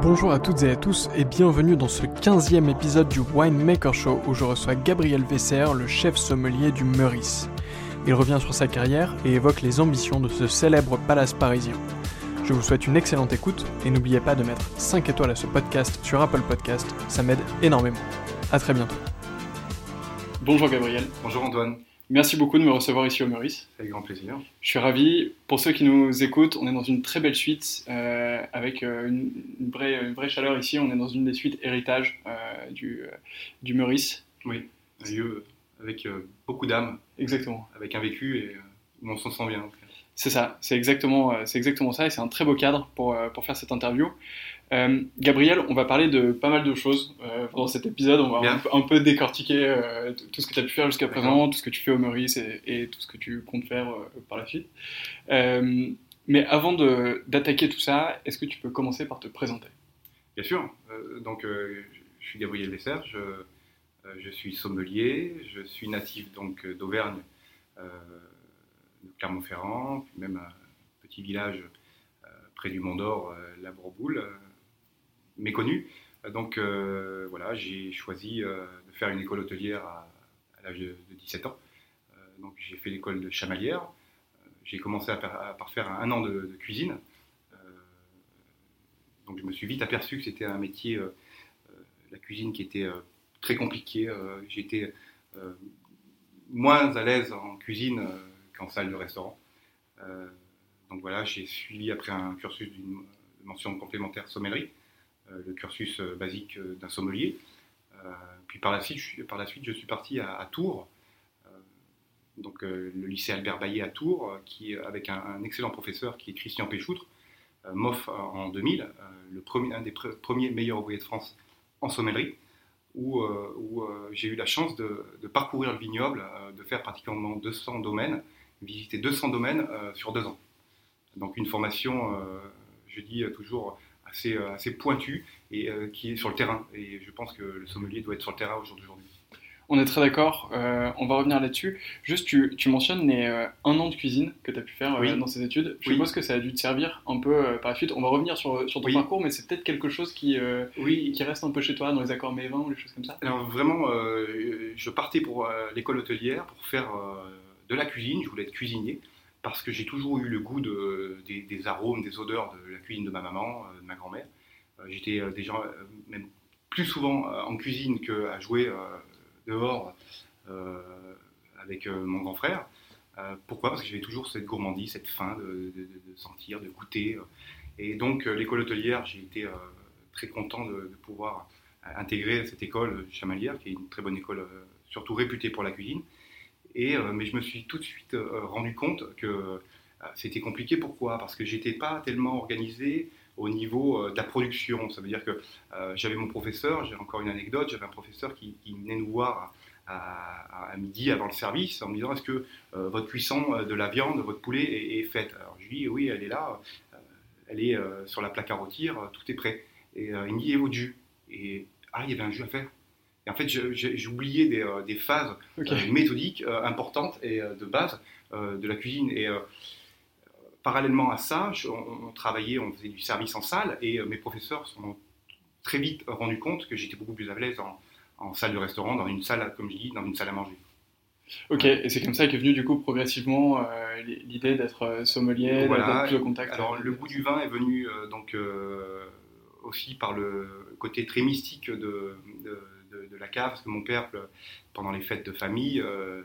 Bonjour à toutes et à tous et bienvenue dans ce 15e épisode du Winemaker Show où je reçois Gabriel Vesser, le chef sommelier du Meurice. Il revient sur sa carrière et évoque les ambitions de ce célèbre palace parisien. Je vous souhaite une excellente écoute et n'oubliez pas de mettre 5 étoiles à ce podcast sur Apple Podcast, ça m'aide énormément. A très bientôt. Bonjour Gabriel. Bonjour Antoine. Merci beaucoup de me recevoir ici au Meurice. Avec grand plaisir. Je suis ravi. Pour ceux qui nous écoutent, on est dans une très belle suite euh, avec euh, une, vraie, une, vraie, chaleur ici. On est dans une des suites héritage euh, du, du Meurice. Oui, un lieu avec beaucoup d'âme. Exactement. Avec un vécu et où on s'en sent bien. C'est ça, c'est exactement, c'est exactement ça et c'est un très beau cadre pour, pour faire cette interview. Euh, Gabriel, on va parler de pas mal de choses euh, pendant cet épisode. On va un peu, décortiquer euh, tout ce que tu as pu faire jusqu'à présent, tout ce que tu fais au Meurice et, tout ce que tu comptes faire par la suite. mais avant d'attaquer tout ça, est-ce que tu peux commencer par te présenter? Bien sûr. donc, je suis Gabriel Lesser, je, je, suis sommelier, je suis natif donc d'Auvergne, de Clermont-Ferrand, puis même un petit village près du Mont d'Or, la Bourboule méconnu. Donc euh, voilà, j'ai choisi euh, de faire une école hôtelière à, l'âge de, 17 ans. Euh, donc j'ai fait l'école de chamalière. J'ai commencé à, par faire un an de, cuisine. donc je me suis vite aperçu que c'était un métier, la cuisine, qui était très compliqué. J'étais moins à l'aise en cuisine qu'en salle de restaurant. donc voilà, j'ai suivi après un cursus d'une mention complémentaire sommellerie. Euh, le cursus euh, basique euh, d'un sommelier. puis par la, suite, je, par la suite, je suis parti à, Tours, donc le lycée Albert Baillet à Tours, qui, avec un, excellent professeur qui est Christian Péchoutre, m'offre en 2000 le premier, un des premiers meilleurs ouvriers de France en sommellerie, où j'ai eu la chance de, parcourir le vignoble, de faire pratiquement 200 domaines, visiter 200 domaines sur deux ans. Donc une formation, je dis toujours, assez, euh, assez pointu et euh, qui est sur le terrain. Et je pense que le sommelier doit être sur le terrain aujourd'hui. On est très d'accord, euh, on va revenir là-dessus. Juste, tu, tu mentionnes les un an de cuisine que tu as pu faire dans ces études. Je suppose que ça a dû te servir un peu par la suite. On va revenir sur, sur ton parcours, mais c'est peut-être quelque chose qui, oui. qui reste un peu chez toi dans les accords mévins ou les choses comme ça Alors vraiment, je partais pour l'école hôtelière pour faire de la cuisine, je voulais être cuisinier parce que j'ai toujours eu le goût de, des, arômes, des odeurs de la cuisine de ma maman, euh, de ma grand-mère. Euh, j'étais euh, déjà même plus souvent en cuisine qu'à jouer dehors avec mon grand frère. pourquoi? Parce que j'avais toujours cette gourmandise, cette faim de, sentir, de goûter. Et donc l'école hôtelière, j'ai été très content de, pouvoir intégrer cette école chamalière, qui est une très bonne école, surtout réputée pour la cuisine. Euh, mais je me suis tout de suite euh, rendu compte que euh, c'était compliqué. Pourquoi? Parce que j'étais pas tellement organisé au niveau de la production. Ça veut dire que j'avais mon professeur, j'ai encore une anecdote, j'avais un professeur qui, venait nous voir à, midi avant le service en me disant est-ce que votre cuisson de la viande, votre poulet est, faite? Alors je lui dis oui, elle est là, elle est sur la plaque à rôtir, tout est prêt. Et il me dit et votre jus? Et ah, il y avait un jus à faire en fait, oublié des, euh, phases euh, méthodiques euh, importantes et de base de la cuisine. Et parallèlement à ça, on, travaillait, on faisait du service en salle et mes professeurs sont très vite rendus compte que j'étais beaucoup plus à l'aise en, salle de restaurant, dans une salle, comme je dis, dans une salle à manger. Ok, et c'est comme ça qu'est venu du coup progressivement l'idée d'être sommelier, d'être plus au contact. Alors le goût du vin est venu donc aussi par le côté très mystique de de, la cave, parce que mon père, pendant les fêtes de famille, euh,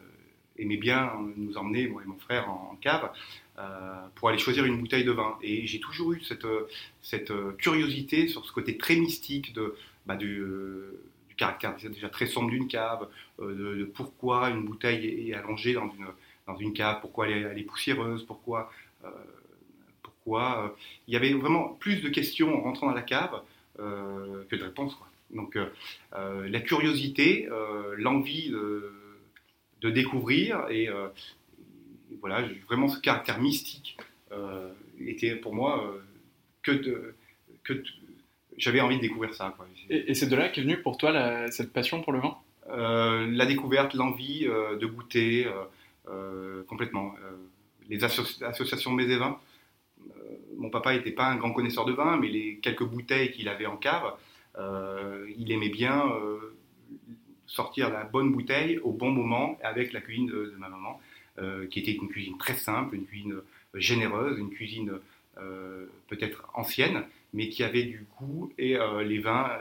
aimait bien nous emmener, moi et mon frère, en, cave, euh, pour aller choisir une bouteille de vin. Et j'ai toujours eu cette, curiosité sur ce côté très mystique bah, du, caractère déjà très sombre d'une cave, euh, de, pourquoi une bouteille est allongée dans une, cave, pourquoi elle est, poussiéreuse, pourquoi... il y avait vraiment plus de questions en rentrant dans la cave que de réponses. Donc euh, euh, la curiosité, euh, l'envie de, découvrir et, voilà, vraiment ce caractère mystique était pour moi que, de, que j'avais envie de découvrir ça. Et, c'est de là qu'est venue pour toi cette passion pour le vin? La découverte, l'envie de goûter complètement. les associations mes et vins mon papa n'était pas un grand connaisseur de vin, mais les quelques bouteilles qu'il avait en cave, il aimait bien sortir la bonne bouteille au bon moment avec la cuisine de, ma maman, qui était une cuisine très simple, une cuisine généreuse, une cuisine peut-être ancienne, mais qui avait du goût et les vins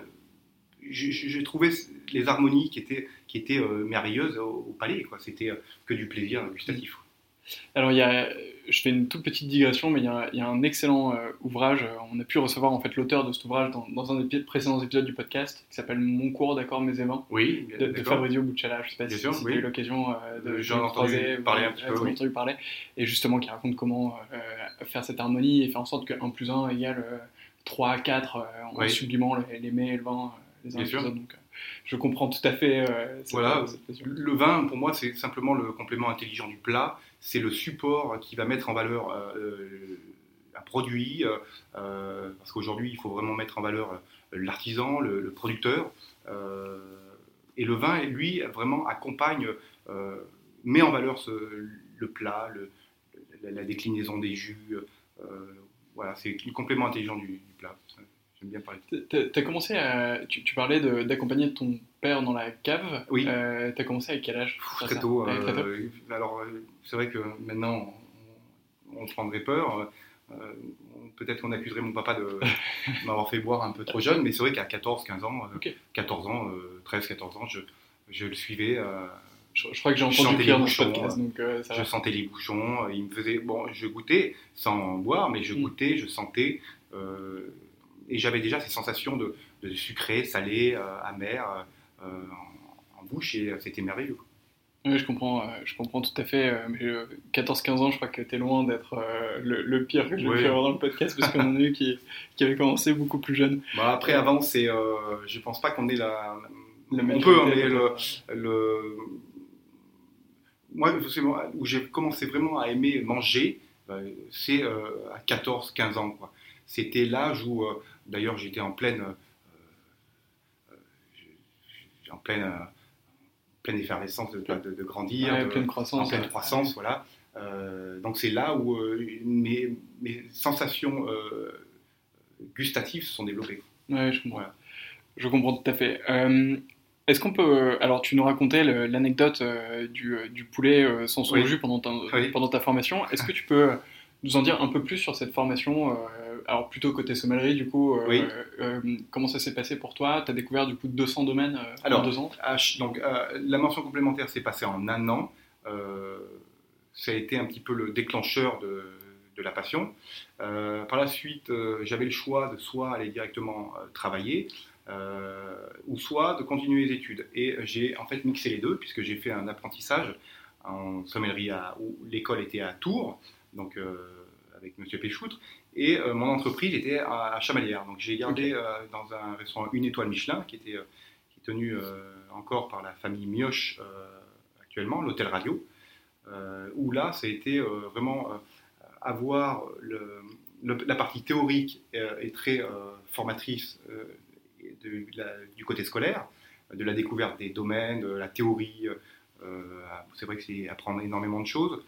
j'ai trouvé les harmonies qui étaient, euh, merveilleuses au, palais. C'était euh, que du plaisir gustatif. Alors, il y a, je fais une toute petite digression, mais il y a, il y a un excellent euh, ouvrage. On a pu recevoir en fait l'auteur de cet ouvrage dans, un des précédents épisodes du podcast, qui s'appelle Mon cours d'accord mes évents, oui, de, Fabrizio Buccella. Je ne sais pas si, tu as eu l'occasion de, J'en croiser, parler un petit peu. entendu parler, et justement qui raconte comment faire cette harmonie et faire en sorte que 1 plus 1 égale 3 à 4 en sublimant les, les mets et le vin Bien sûr. Donc, euh, je comprends tout à fait euh, voilà. le vin, pour moi, c'est simplement le complément intelligent du plat. C'est le support qui va mettre en valeur euh, un produit. parce qu'aujourd'hui, il faut vraiment mettre en valeur l'artisan, le, producteur. et le vin, lui, vraiment accompagne, met en valeur le plat, la, déclinaison des jus. voilà, c'est le complément intelligent du plat bien parler. Tu as commencé à. Tu, parlais d'accompagner ton père dans la cave. Oui. Euh, tu as commencé à quel âge? Très tôt, euh, alors, euh, c'est vrai que maintenant, on, prendrait peur. Euh, peut-être qu'on accuserait mon papa de m'avoir fait boire un peu trop jeune, mais c'est vrai qu'à 14, 15 ans, 14 ans, 13, 14 ans, je, je le suivais. Je, crois que j'ai entendu dire dans ce podcast. Donc, je sentais les bouchons. Il me faisait. Bon, je goûtais sans boire, mais je mm. goûtais, je sentais et j'avais déjà ces sensations de, sucré, salé, euh, amer euh, en, bouche et c'était merveilleux. Oui, je comprends, euh, je comprends tout à fait. mais 14-15 ans, je crois que tu es loin d'être le, pire que j'ai pu avoir dans le podcast, parce qu'on en a eu qui, qui avait commencé beaucoup plus jeune. Bah après, avant, c'est, je pense pas qu'on ait la. on peut, mais le, le, Moi, où j'ai commencé vraiment à aimer manger, c'est à 14-15 ans. Quoi. C'était l'âge où D'ailleurs, j'étais en pleine, euh, euh, en pleine, euh, pleine effervescence de, de, grandir, en pleine croissance, en pleine croissance, voilà. donc c'est là où mes, mes, sensations gustatives se sont développées. Ouais, je comprends. Je comprends tout à fait. Est-ce qu'on peut. Alors, tu nous racontais l'anecdote du, du, poulet sans son jus pendant ta, pendant ta formation. Est-ce que tu peux nous en dire un peu plus sur cette formation alors plutôt côté sommellerie, du coup, euh, euh, comment ça s'est passé pour toi? Tu as découvert du coup 200 domaines euh, alors, en deux ans? Donc la mention complémentaire s'est passée en un an. ça a été un petit peu le déclencheur de, de la passion. par la suite, j'avais le choix de soit aller directement travailler, ou soit de continuer les études. Et j'ai en fait mixé les deux, puisque j'ai fait un apprentissage en sommellerie où l'école était à Tours, donc avec M. Péchoutre, et euh, mon entreprise était à, Chamalières. Donc j'ai gardé euh, dans un restaurant une étoile Michelin qui était euh, qui est tenu encore par la famille Mioche actuellement, l'hôtel Radio, où là ça a été vraiment avoir le, la partie théorique est très formatrice de, du côté scolaire, de la découverte des domaines, de la théorie. c'est vrai que c'est apprendre énormément de choses.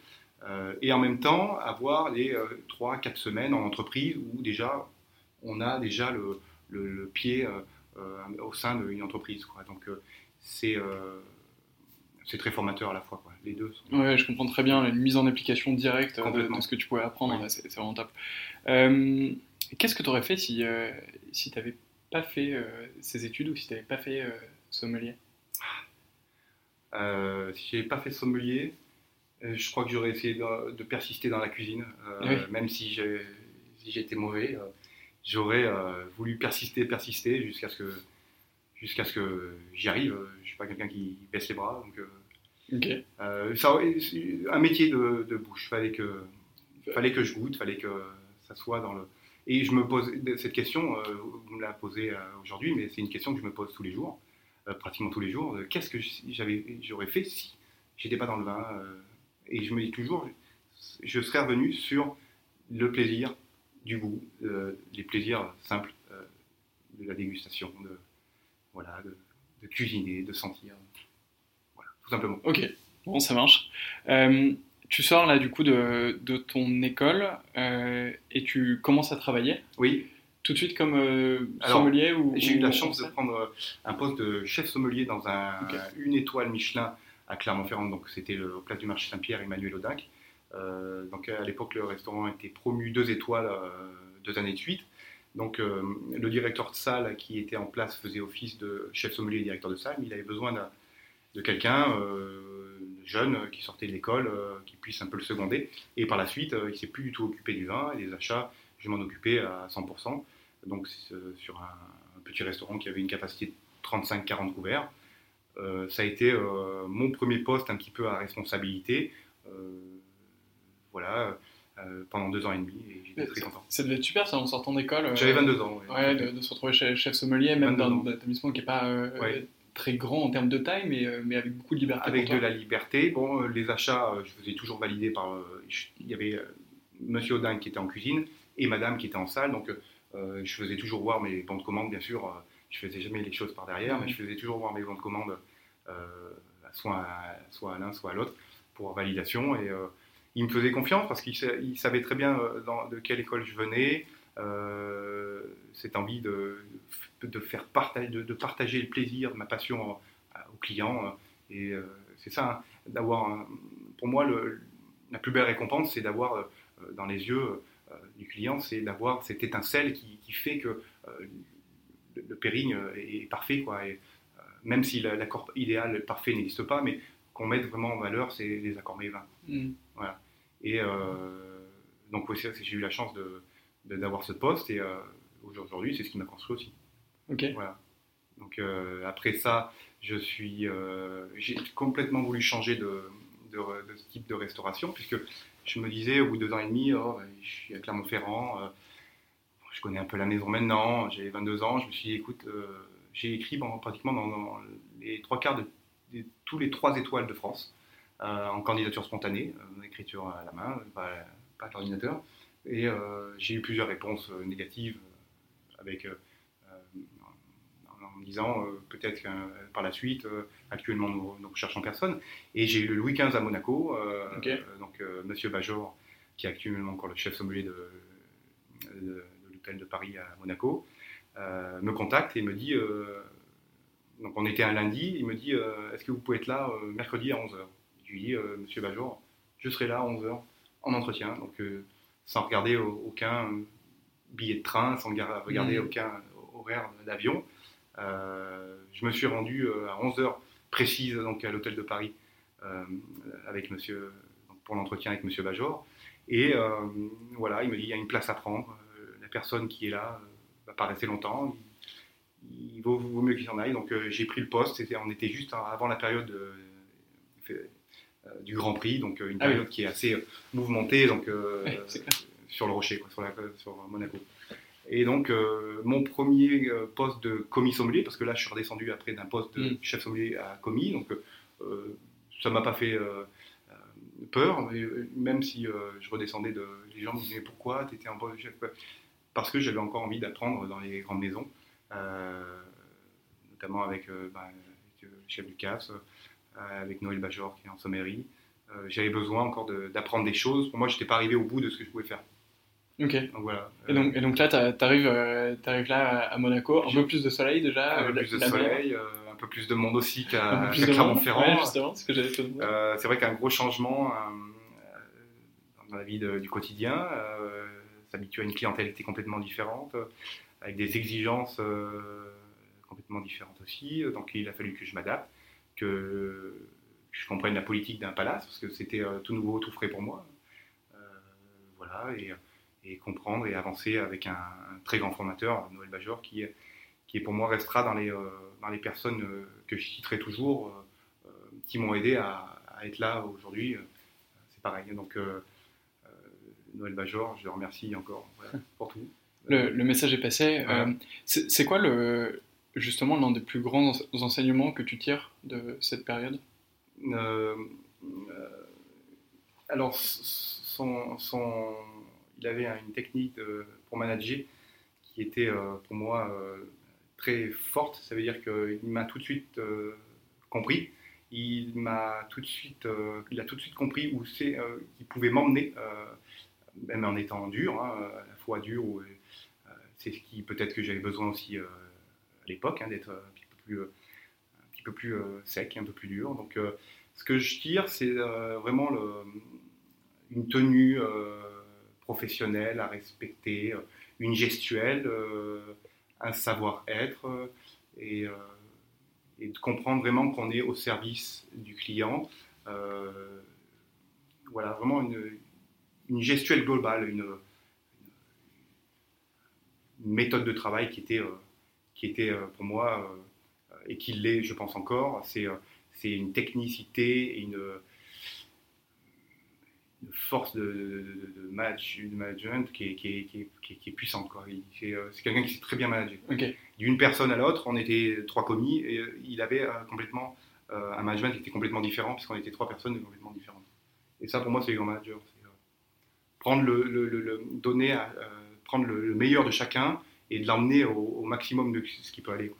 Euh, et en même temps avoir les 3-4 euh, semaines en entreprise où déjà on a déjà le, le, pied euh, au sein d'une entreprise. Quoi. Donc c'est c'est très formateur à la fois, quoi. les deux. Sont... Ouais, je comprends très bien, une mise en application directe de, ce que tu pouvais apprendre, c'est vraiment top. Qu'est-ce que tu aurais fait si, si tu n'avais pas fait ces études ou si tu n'avais pas fait sommelier? Si je n'avais pas fait sommelier, je crois que j'aurais essayé de, persister dans la cuisine, euh, même si j'étais mauvais. Euh, j'aurais voulu persister, persister jusqu'à ce que, jusqu'à ce que j'y arrive. Je ne suis pas quelqu'un qui baisse les bras. Donc, ça, un métier de, bouche. Fallait que, fallait que je goûte, fallait que ça soit dans le. Et je me pose cette question, vous me la posez aujourd'hui, mais c'est une question que je me pose tous les jours, pratiquement tous les jours. Qu'est-ce que j'aurais fait si j'étais pas dans le vin et je me dis toujours, je serais revenu sur le plaisir du goût, euh, les plaisirs simples euh, de la dégustation, de, voilà, de, cuisiner, de sentir. Voilà, tout simplement. Ok, bon, ça marche. Euh, tu sors là du coup de, de ton école et tu commences à travailler? Oui. Tout de suite comme sommelier ou J'ai eu la chance de prendre un poste de chef sommelier dans un, une étoile Michelin à Clermont-Ferrand. Donc c'était le place du marché Saint-Pierre, Emmanuel Audac. donc à l'époque, le restaurant était promu deux étoiles deux années de suite. Donc euh, le directeur de salle qui était en place faisait office de chef sommelier et directeur de salle, mais il avait besoin de, quelqu'un euh, jeune qui sortait de l'école, euh, qui puisse un peu le seconder. Et par la suite, il s'est plus du tout occupé du vin et des achats. Je m'en occupais à 100%. Donc sur un, petit restaurant qui avait une capacité de 35-40 couverts. Ça a été mon premier poste un petit peu à responsabilité. voilà euh, pendant deux ans et demi et j'étais très content. Ça devait être super ça en sortant d'école. J'avais 22 ans. Ouais, de, se retrouver chef, chef sommelier, même dans un établissement qui n'est pas euh, très grand en termes de taille, mais, euh, mais avec beaucoup de liberté. Avec de la liberté. Bon, les achats, je faisais toujours valider par. il y avait Monsieur Audin qui était en cuisine et Madame qui était en salle, donc je faisais toujours voir mes bons de commande, bien sûr. je faisais jamais les choses par derrière, mais je faisais toujours voir mes bons de commande, soit à, soit à l'un, soit à l'autre, pour validation et il me faisait confiance parce qu'il savait très bien euh, de quelle école je venais, euh, cette envie de, de faire partager, de, partager le plaisir, de ma passion aux clients. Et euh, c'est ça, hein, d'avoir, pour moi, la plus belle récompense, c'est d'avoir dans les yeux du client, c'est d'avoir cette étincelle qui, fait que le, le est parfait. Quoi, même si l'accord idéal parfait n'existe pas, mais qu'on mette vraiment en valeur, c'est les accords mévins. Mmh. Voilà. Et euh, donc, j'ai eu la chance d'avoir de, ce poste et euh, aujourd'hui, c'est ce qui m'a construit aussi. Ok. Voilà. Donc, euh, après ça, je suis, j'ai complètement voulu changer de, de, ce type de restauration puisque je me disais au bout de deux ans et demi, oh, je suis à Clermont-Ferrand, je connais un peu la maison maintenant, j'ai 22 ans, je me suis dit, écoute, j'ai écrit pratiquement dans, les trois quarts de, de, tous les trois étoiles de France. Euh, en candidature spontanée, en euh, écriture à la main, pas, pas à l'ordinateur. Et euh, j'ai eu plusieurs réponses négatives avec en me disant peut-être que par la suite, actuellement nous, nous, recherchons personne. Et j'ai eu le Louis XV à Monaco, donc Monsieur Bajor, qui est actuellement encore le chef sommelier de, de, l'hôtel de Paris à Monaco, me contacte et me dit, donc on était un lundi, il me dit, est-ce que vous pouvez être là mercredi à 11h je lui dis, euh, Monsieur Bajor, je serai là à 11h en entretien, donc euh, sans regarder aucun billet de train, sans regarder mmh. aucun horaire d'avion. Euh, je me suis rendu à 11h précise donc, à l'hôtel de Paris avec monsieur, pour l'entretien avec Monsieur Bajor. Et voilà, il me dit il y a une place à prendre. la personne qui est là va pas rester longtemps. Il, vaut, mieux qu'il s'en aille. Donc j'ai pris le poste. on était juste avant la période euh, du Grand Prix, donc euh, une ah période qui est assez euh, mouvementée donc, sur le rocher, quoi, sur, sur, Monaco. Et donc, mon premier poste de commis sommelier, parce que là, je suis redescendu après d'un poste de mm. chef sommelier à commis, donc ça m'a pas fait peur, même si je redescendais, de, les gens me disaient pourquoi? Tu étais un poste de chef Parce que j'avais encore envie d'apprendre dans les grandes maisons, notamment avec, bah, avec, le chef du euh, avec Noël Bajor qui est en sommerie. Euh, j'avais besoin encore d'apprendre des choses. Pour moi, je n'étais pas arrivé au bout de ce que je pouvais faire. Ok. Donc, voilà. et, donc, et donc là, tu arrives, euh, arrives, là à Monaco, un peu plus de soleil déjà Un peu plus de soleil, un peu plus de monde aussi qu'à Clermont-Ferrand. c'est vrai qu'un gros changement dans la vie du quotidien, s'habituer à une clientèle complètement différente, avec des exigences complètement différentes aussi. Donc il a fallu que je m'adapte que je comprenne la politique d'un palace, parce que c'était euh, tout nouveau, tout frais pour moi. Euh, voilà, et, comprendre et avancer avec un, très grand formateur, Noël Bajor, qui, qui pour moi restera dans les, euh, dans les personnes que je citerai toujours, qui m'ont aidé à, être là aujourd'hui. C'est pareil. Donc, Noël Bajor, je le remercie encore pour tout. Le, le, message est passé. c'est quoi le, justement l'un des plus grands enseignements que tu tires de cette période? Euh, euh, Alors, son, son, il avait une technique pour manager qui était euh, pour moi très forte. Ça veut dire qu'il m'a tout de suite compris. il m'a tout de suite, il a tout de suite compris où c'est qu'il pouvait m'emmener, même en étant dur, hein, à la fois dur. c'est ce qui peut-être que j'avais besoin aussi à l'époque, hein, d'être un petit peu plus, un petit peu plus sec, un peu plus dur. Donc, ce que je tire, c'est vraiment une tenue professionnelle à respecter, une gestuelle, un savoir-être et de comprendre vraiment qu'on est au service du client. Euh, voilà, vraiment une, gestuelle globale, une, méthode de travail qui était, euh, qui était euh, pour moi, et qui l'est, je pense encore, c'est une technicité et une, force de, management qui est, qui est, puissante. C'est quelqu'un qui sait très bien manager. D'une personne à l'autre, on était trois commis et euh, il avait euh, complètement euh, un management qui était complètement différent puisqu'on était trois personnes complètement différentes. Et ça, pour moi, c'est le grand manager. Prendre le, donner prendre le, meilleur de chacun et de l'emmener au, maximum de ce qui peut aller.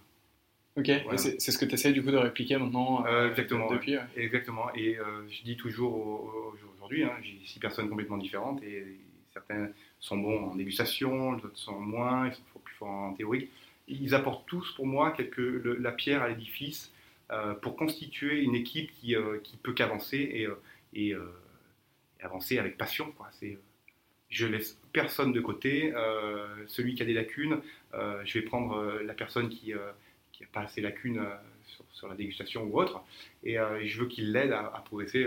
Ok, c'est ce que tu essaies du coup de répliquer maintenant Exactement. Depuis, Exactement. Et je dis toujours aujourd'hui, hein, j'ai six personnes complètement différentes et certains sont bons en dégustation, d'autres sont moins, ils sont plus forts en théorie ils apportent tous pour moi quelque, la pierre à l'édifice euh, pour constituer une équipe qui, euh, qui peut qu'avancer et, euh, et, avancer avec passion. Quoi. C'est, je laisse personne de côté. celui qui a des lacunes, je vais prendre la personne qui n'a pas assez lacunes sur, la dégustation ou autre, et, je veux qu'il l'aide à, progresser.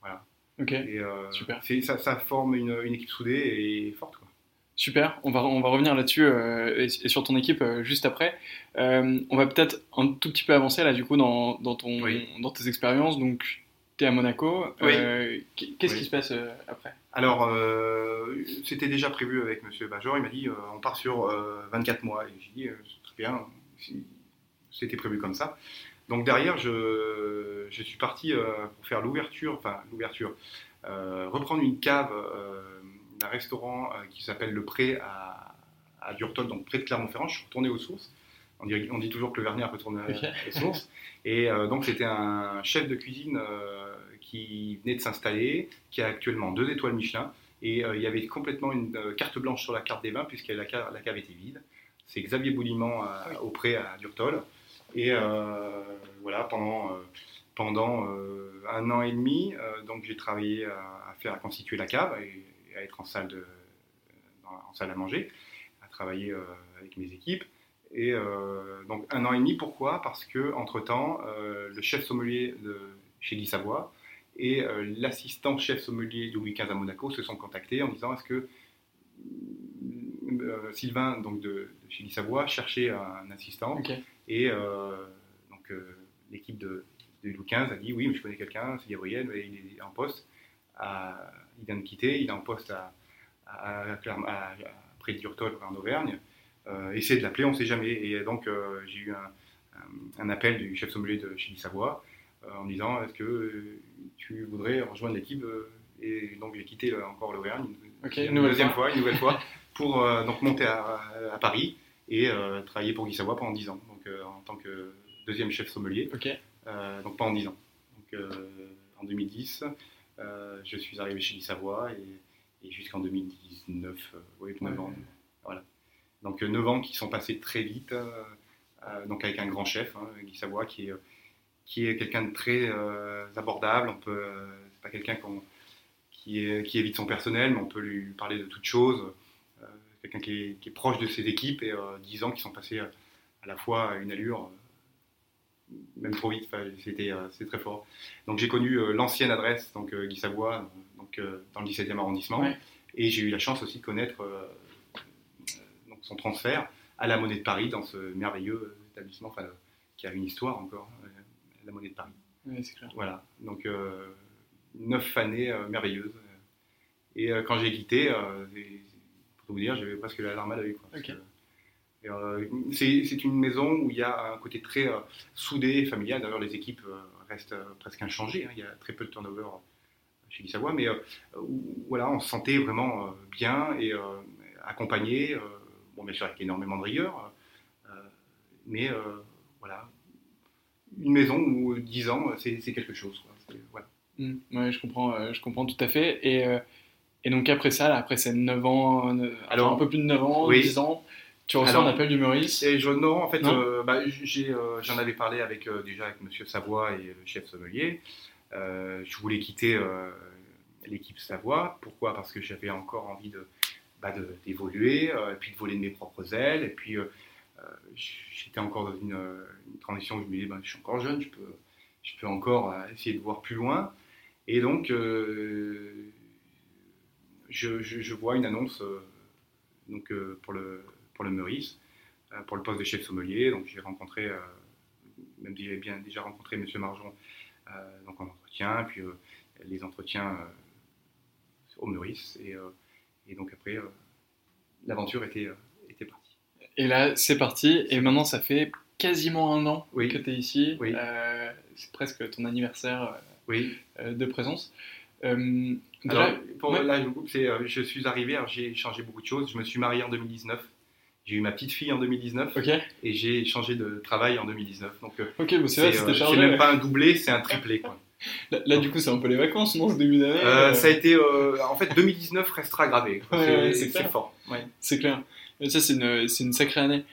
voilà. Ok, super. Ça, ça, forme une, une, équipe soudée et forte. Quoi. Super, on va, on va revenir là-dessus euh, et, sur ton équipe euh, juste après. Euh, on va peut-être un tout petit peu avancer là du coup dans, dans, ton, dans tes expériences. Donc tu es à Monaco. Qu'est-ce qui se passe après? Alors c'était déjà prévu avec Monsieur Bajor, il m'a dit on part sur 24 mois. Et j'ai dit très bien, c'était prévu comme ça. Donc derrière je, je suis parti pour faire l'ouverture, enfin l'ouverture, reprendre une cave un restaurant euh, qui s'appelle Le Pré à, à Durtol, donc près de Clermont-Ferrand. Je suis retourné aux sources. On dit, on dit toujours que le vernier peut tourner aux sources. Et euh, donc, c'était un chef de cuisine euh, qui venait de s'installer, qui a actuellement deux étoiles Michelin. Et il y avait complètement une carte blanche sur la carte des vins, puisque la, cave, la cave était vide. C'est Xavier Boulimant au Pré à Durtol. Et voilà, pendant, pendant un an et demi, donc j'ai travaillé à, à, faire à constituer la cave. Et, à être en salle, de, en salle à manger, à travailler euh, avec mes équipes. Et euh, donc un an et demi, pourquoi? Parce que entre temps, euh, le chef sommelier de chez Guy Savoie et l'assistant chef sommelier du Louis XV à Monaco se sont contactés en disant est-ce que Sylvain donc de, chez Guy Savoie cherchait un assistant et donc l'équipe de, Louis XV a dit oui mais je connais quelqu'un c'est Gabriel mais il est en poste à, il vient de quitter, il est en poste à, près de Durtol en Auvergne. Euh, essayez de l'appeler, on ne sait jamais. Et donc euh, j'ai eu un, appel du chef sommelier de Chili Savoie euh, en me disant est-ce que tu voudrais rejoindre l'équipe Et donc j'ai quitté encore l'Auvergne une, deuxième fois. une nouvelle fois, pour donc monter à, Paris et travailler pour Guy Savoie pendant 10 ans, donc en tant que deuxième chef sommelier. donc pendant 10 ans. Donc en 2010. Euh, je suis arrivé chez Savoie et, et jusqu'en 2019, euh, oui, 9 ans. Voilà. Donc 9 euh, ans qui sont passés très vite, donc avec un grand chef, hein, Guy Savoie, qui est, qui est quelqu'un de très abordable. On peut, c'est pas quelqu'un qui, est, qui évite son personnel, mais on peut lui parler de toutes choses. quelqu'un qui est, qui est, proche de ses équipes et 10 ans qui sont passés à la fois à une allure même trop vite, c'était euh, très fort. Donc j'ai connu euh, l'ancienne adresse, donc euh, Guy Savoie, donc, dans le 17e arrondissement, et j'ai eu la chance aussi de connaître donc son transfert à la Monnaie de Paris, dans ce merveilleux établissement qui a une histoire encore, la Monnaie de Paris. Oui, c'est clair. Voilà, donc neuf années merveilleuses. Et quand j'ai quitté, pour vous dire, j'avais presque la larme à l'œil. Euh, c'est une maison où il y a un côté très euh, soudé, familial. D'ailleurs, les équipes euh, restent presque inchangées. Hein. Il y a très peu de turnover chez Guy Savoie, mais voilà, on se sentait vraiment bien et accompagné. bon, bien sûr, avec énormément de rigueur, mais voilà, une maison ou 10 ans, c'est quelque chose. Voilà. Mmh. ouais, je comprends, je comprends tout à fait. Et, et donc après ça, après ces 9 ans, alors un peu plus de 9 ans, 10 ans, tu reçois un appel du Maurice? et je, Non, en fait, bah, j'en avais parlé avec, déjà avec Monsieur Savoie et le chef sommelier. je voulais quitter l'équipe Savoie. Pourquoi? Parce que j'avais encore envie de, bah, d'évoluer, euh, et puis de voler de mes propres ailes. Et puis, euh, euh, j'étais encore dans une, transition où je me disais, bah, je suis encore jeune, je peux, je peux encore essayer de voir plus loin. Et donc, je, vois une annonce donc, pour, le, pour le Meurice, pour le poste de chef sommelier. Donc, j'ai rencontré, même si j'avais bien déjà rencontré M. Marjon donc en entretien, puis les entretiens au Meurice. Et, donc après, euh, l'aventure était, euh. Et là, c'est parti. Et maintenant, ça fait quasiment un an que tu es ici. Oui. Euh, c'est presque ton anniversaire oui. de présence. alors, pour là, je suis arrivé, j'ai changé beaucoup de choses. Je me suis marié en 2019. J'ai eu ma petite fille en 2019 et j'ai changé de travail en 2019. Donc, ok, c'est C'est même pas un doublé, c'est un triplé. Quoi. Là, du coup, c'est un peu les vacances, non, ce début d'année euh, euh Ça a été. Euh, en fait, 2019 restera gravé. c'est fort. C'est clair. Ça, c'est une, une, sacrée année.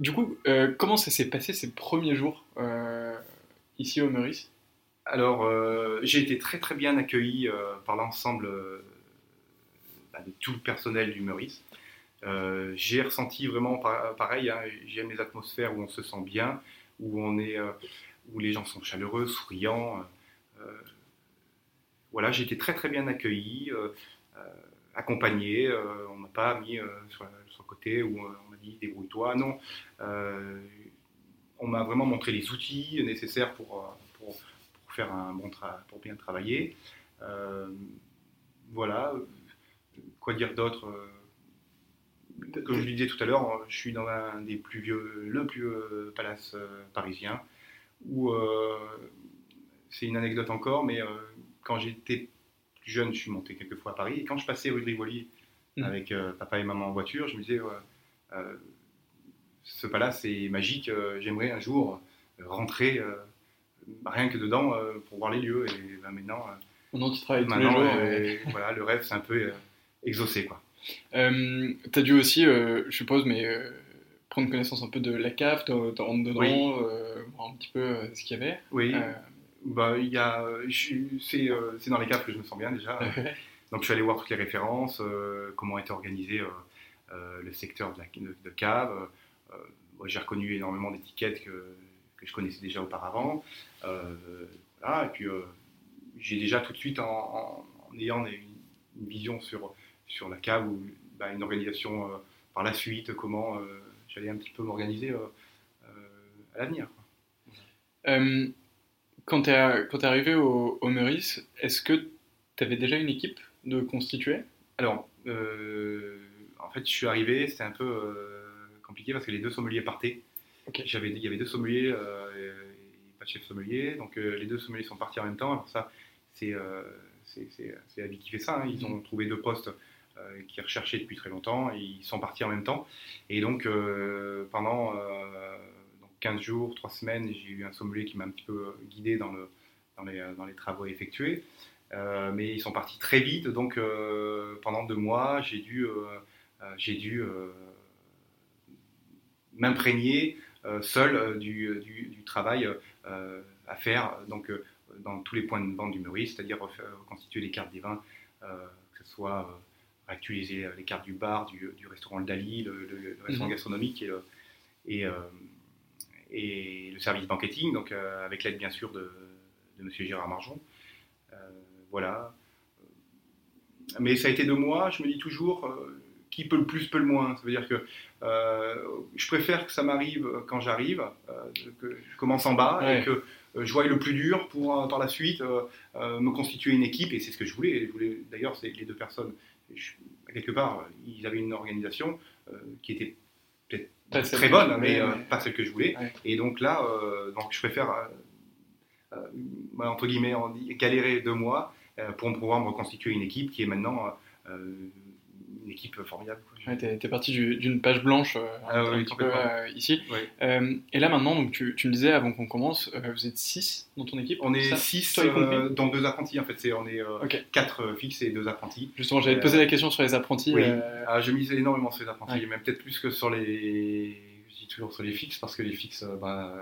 du coup, comment ça s'est passé ces premiers jours ici au Meurice? Alors, j'ai été très très bien accueilli par l'ensemble bah, de tout le personnel du Meurice. j'ai ressenti vraiment pareil, hein, j'aime les atmosphères où on se sent bien, où on est, où les gens sont chaleureux, souriants. Euh, euh, voilà, j'ai été très très bien accueilli, euh, accompagné. on m'a pas mis sur, le côté où on m'a dit débrouille-toi. Non, on m'a vraiment montré les outils nécessaires pour, pour, faire un bon pour bien travailler. voilà, quoi dire d'autre Comme je le disais tout à l'heure, je suis dans un des plus vieux, le plus vieux palace parisien où euh, c'est une anecdote encore, mais euh, quand j'étais plus jeune, je suis monté quelques fois à Paris, et quand je passais rue de Rivoli mmh. avec euh, papa et maman en voiture, je me disais, ce palace est magique, j'aimerais un jour rentrer rien que dedans pour voir les lieux, et ben, maintenant... Tu travailles tous les jours. voilà, le rêve, c'est un peu exaucé, quoi. Euh, tu as dû aussi, je suppose, mais prendre connaissance un peu de la cave, rentres dedans, euh, voir un petit peu euh, ce qu'il y avait. Oui. Euh, bah, y a, c'est, c'est dans les caves que je me sens bien déjà. Donc je suis allé voir toutes les références, comment était organisé le secteur de, la, de, cave. j'ai reconnu énormément d'étiquettes que, que, je connaissais déjà auparavant. voilà, et puis j'ai déjà tout de suite, en, ayant une, vision sur, sur la cave ou bah, une organisation par la suite, comment j'allais un petit peu m'organiser euh, euh, à l'avenir. Euh, quand tu es, es, arrivé au, Meurice, est-ce que tu avais déjà une équipe de constituer Alors, en fait, je suis arrivé, c'était un peu compliqué parce que les deux sommeliers partaient. J'avais, il y avait deux sommeliers, et pas de chef sommelier, donc les deux sommeliers sont partis en même temps. Alors ça, c'est c'est Abby qui fait ça. Hein. Ils mm. ont trouvé deux postes euh, qui recherchaient depuis très longtemps et ils sont partis en même temps. Et donc euh, pendant 15 euh, jours, 3 semaines, j'ai eu un sommelier qui m'a un petit peu guidé dans, le, dans, les, dans les travaux effectués. mais ils sont partis très vite, donc pendant deux mois, j'ai dû, dû m'imprégner seul du, du, travail à faire donc, dans tous les points de vente du Meurice, c'est-à-dire reconstituer les cartes des vins, que ce soit actualiser euh, les cartes du bar, du, restaurant Le Dali, le, restaurant mhm. gastronomique et, et, euh, et, le service banqueting, donc euh, avec l'aide bien sûr de, de M. Gérard Marjon. voilà. Mais ça a été de moi, je me dis toujours, qui peut le plus, peut le moins. Ça veut dire que je préfère que ça m'arrive quand j'arrive, que je commence en bas et que je voie le plus dur pour par la suite me constituer une équipe. Et c'est ce que je voulais. Je voulais D'ailleurs, c'est les deux personnes quelque part, ils avaient une organisation euh, qui était très bonne, mais euh, pas celle que je voulais. Et donc là, euh, donc je préfère, entre guillemets, galérer deux mois pour pouvoir me reconstituer une équipe qui est maintenant une équipe formidable. Ouais, t'es, es parti d'une page blanche ah un, petit peu ici. et là maintenant, donc, tu, tu, me disais avant qu'on commence, vous êtes 6 dans ton équipe On est 6 dans deux apprentis en fait. C'est, on est 4 fixes et deux apprentis. Justement, j'allais te poser la question sur les apprentis. Oui. Ah, je mise énormément sur les apprentis, même peut-être plus que sur les. Toujours sur les fixes parce que les fixes, bah,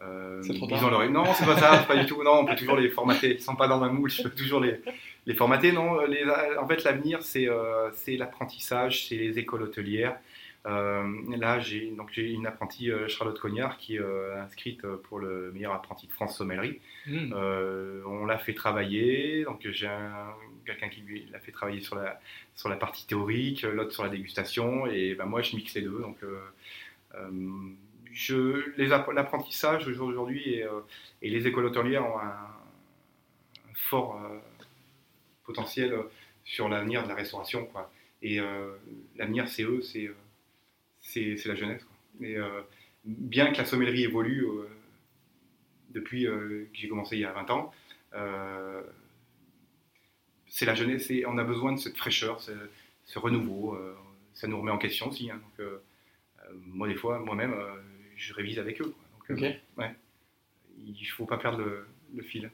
euh, trop tard. Leur... Non, c'est pas ça, pas du tout. Non, on peut toujours les formater. Ils sont pas dans ma moule, je peux toujours les, les formater. Non, les, en fait, l'avenir, c'est euh, l'apprentissage, c'est les écoles hôtelières. Euh, là, j'ai donc j'ai une apprentie Charlotte Cognard qui est inscrite pour le meilleur apprenti de France sommellerie. Hmm. on l'a fait travailler, donc j'ai quelqu'un qui lui l'a fait travailler sur la sur la partie théorique, l'autre sur la dégustation, et ben moi je mixe les deux. Donc l'apprentissage aujourd'hui et, euh, et, les écoles hôtelières ont un, fort euh, potentiel sur l'avenir de la restauration. Quoi. Et euh, l'avenir, c'est eux, c'est, c'est, la jeunesse. Quoi. Et, bien que la sommellerie évolue depuis que j'ai commencé il y a 20 ans, c'est la jeunesse et on a besoin de cette fraîcheur, ce, renouveau. ça nous remet en question aussi. Hein. donc, moi, des fois, moi-même, je révise avec eux. Donc, euh, ouais. Il ne faut pas perdre le, fil.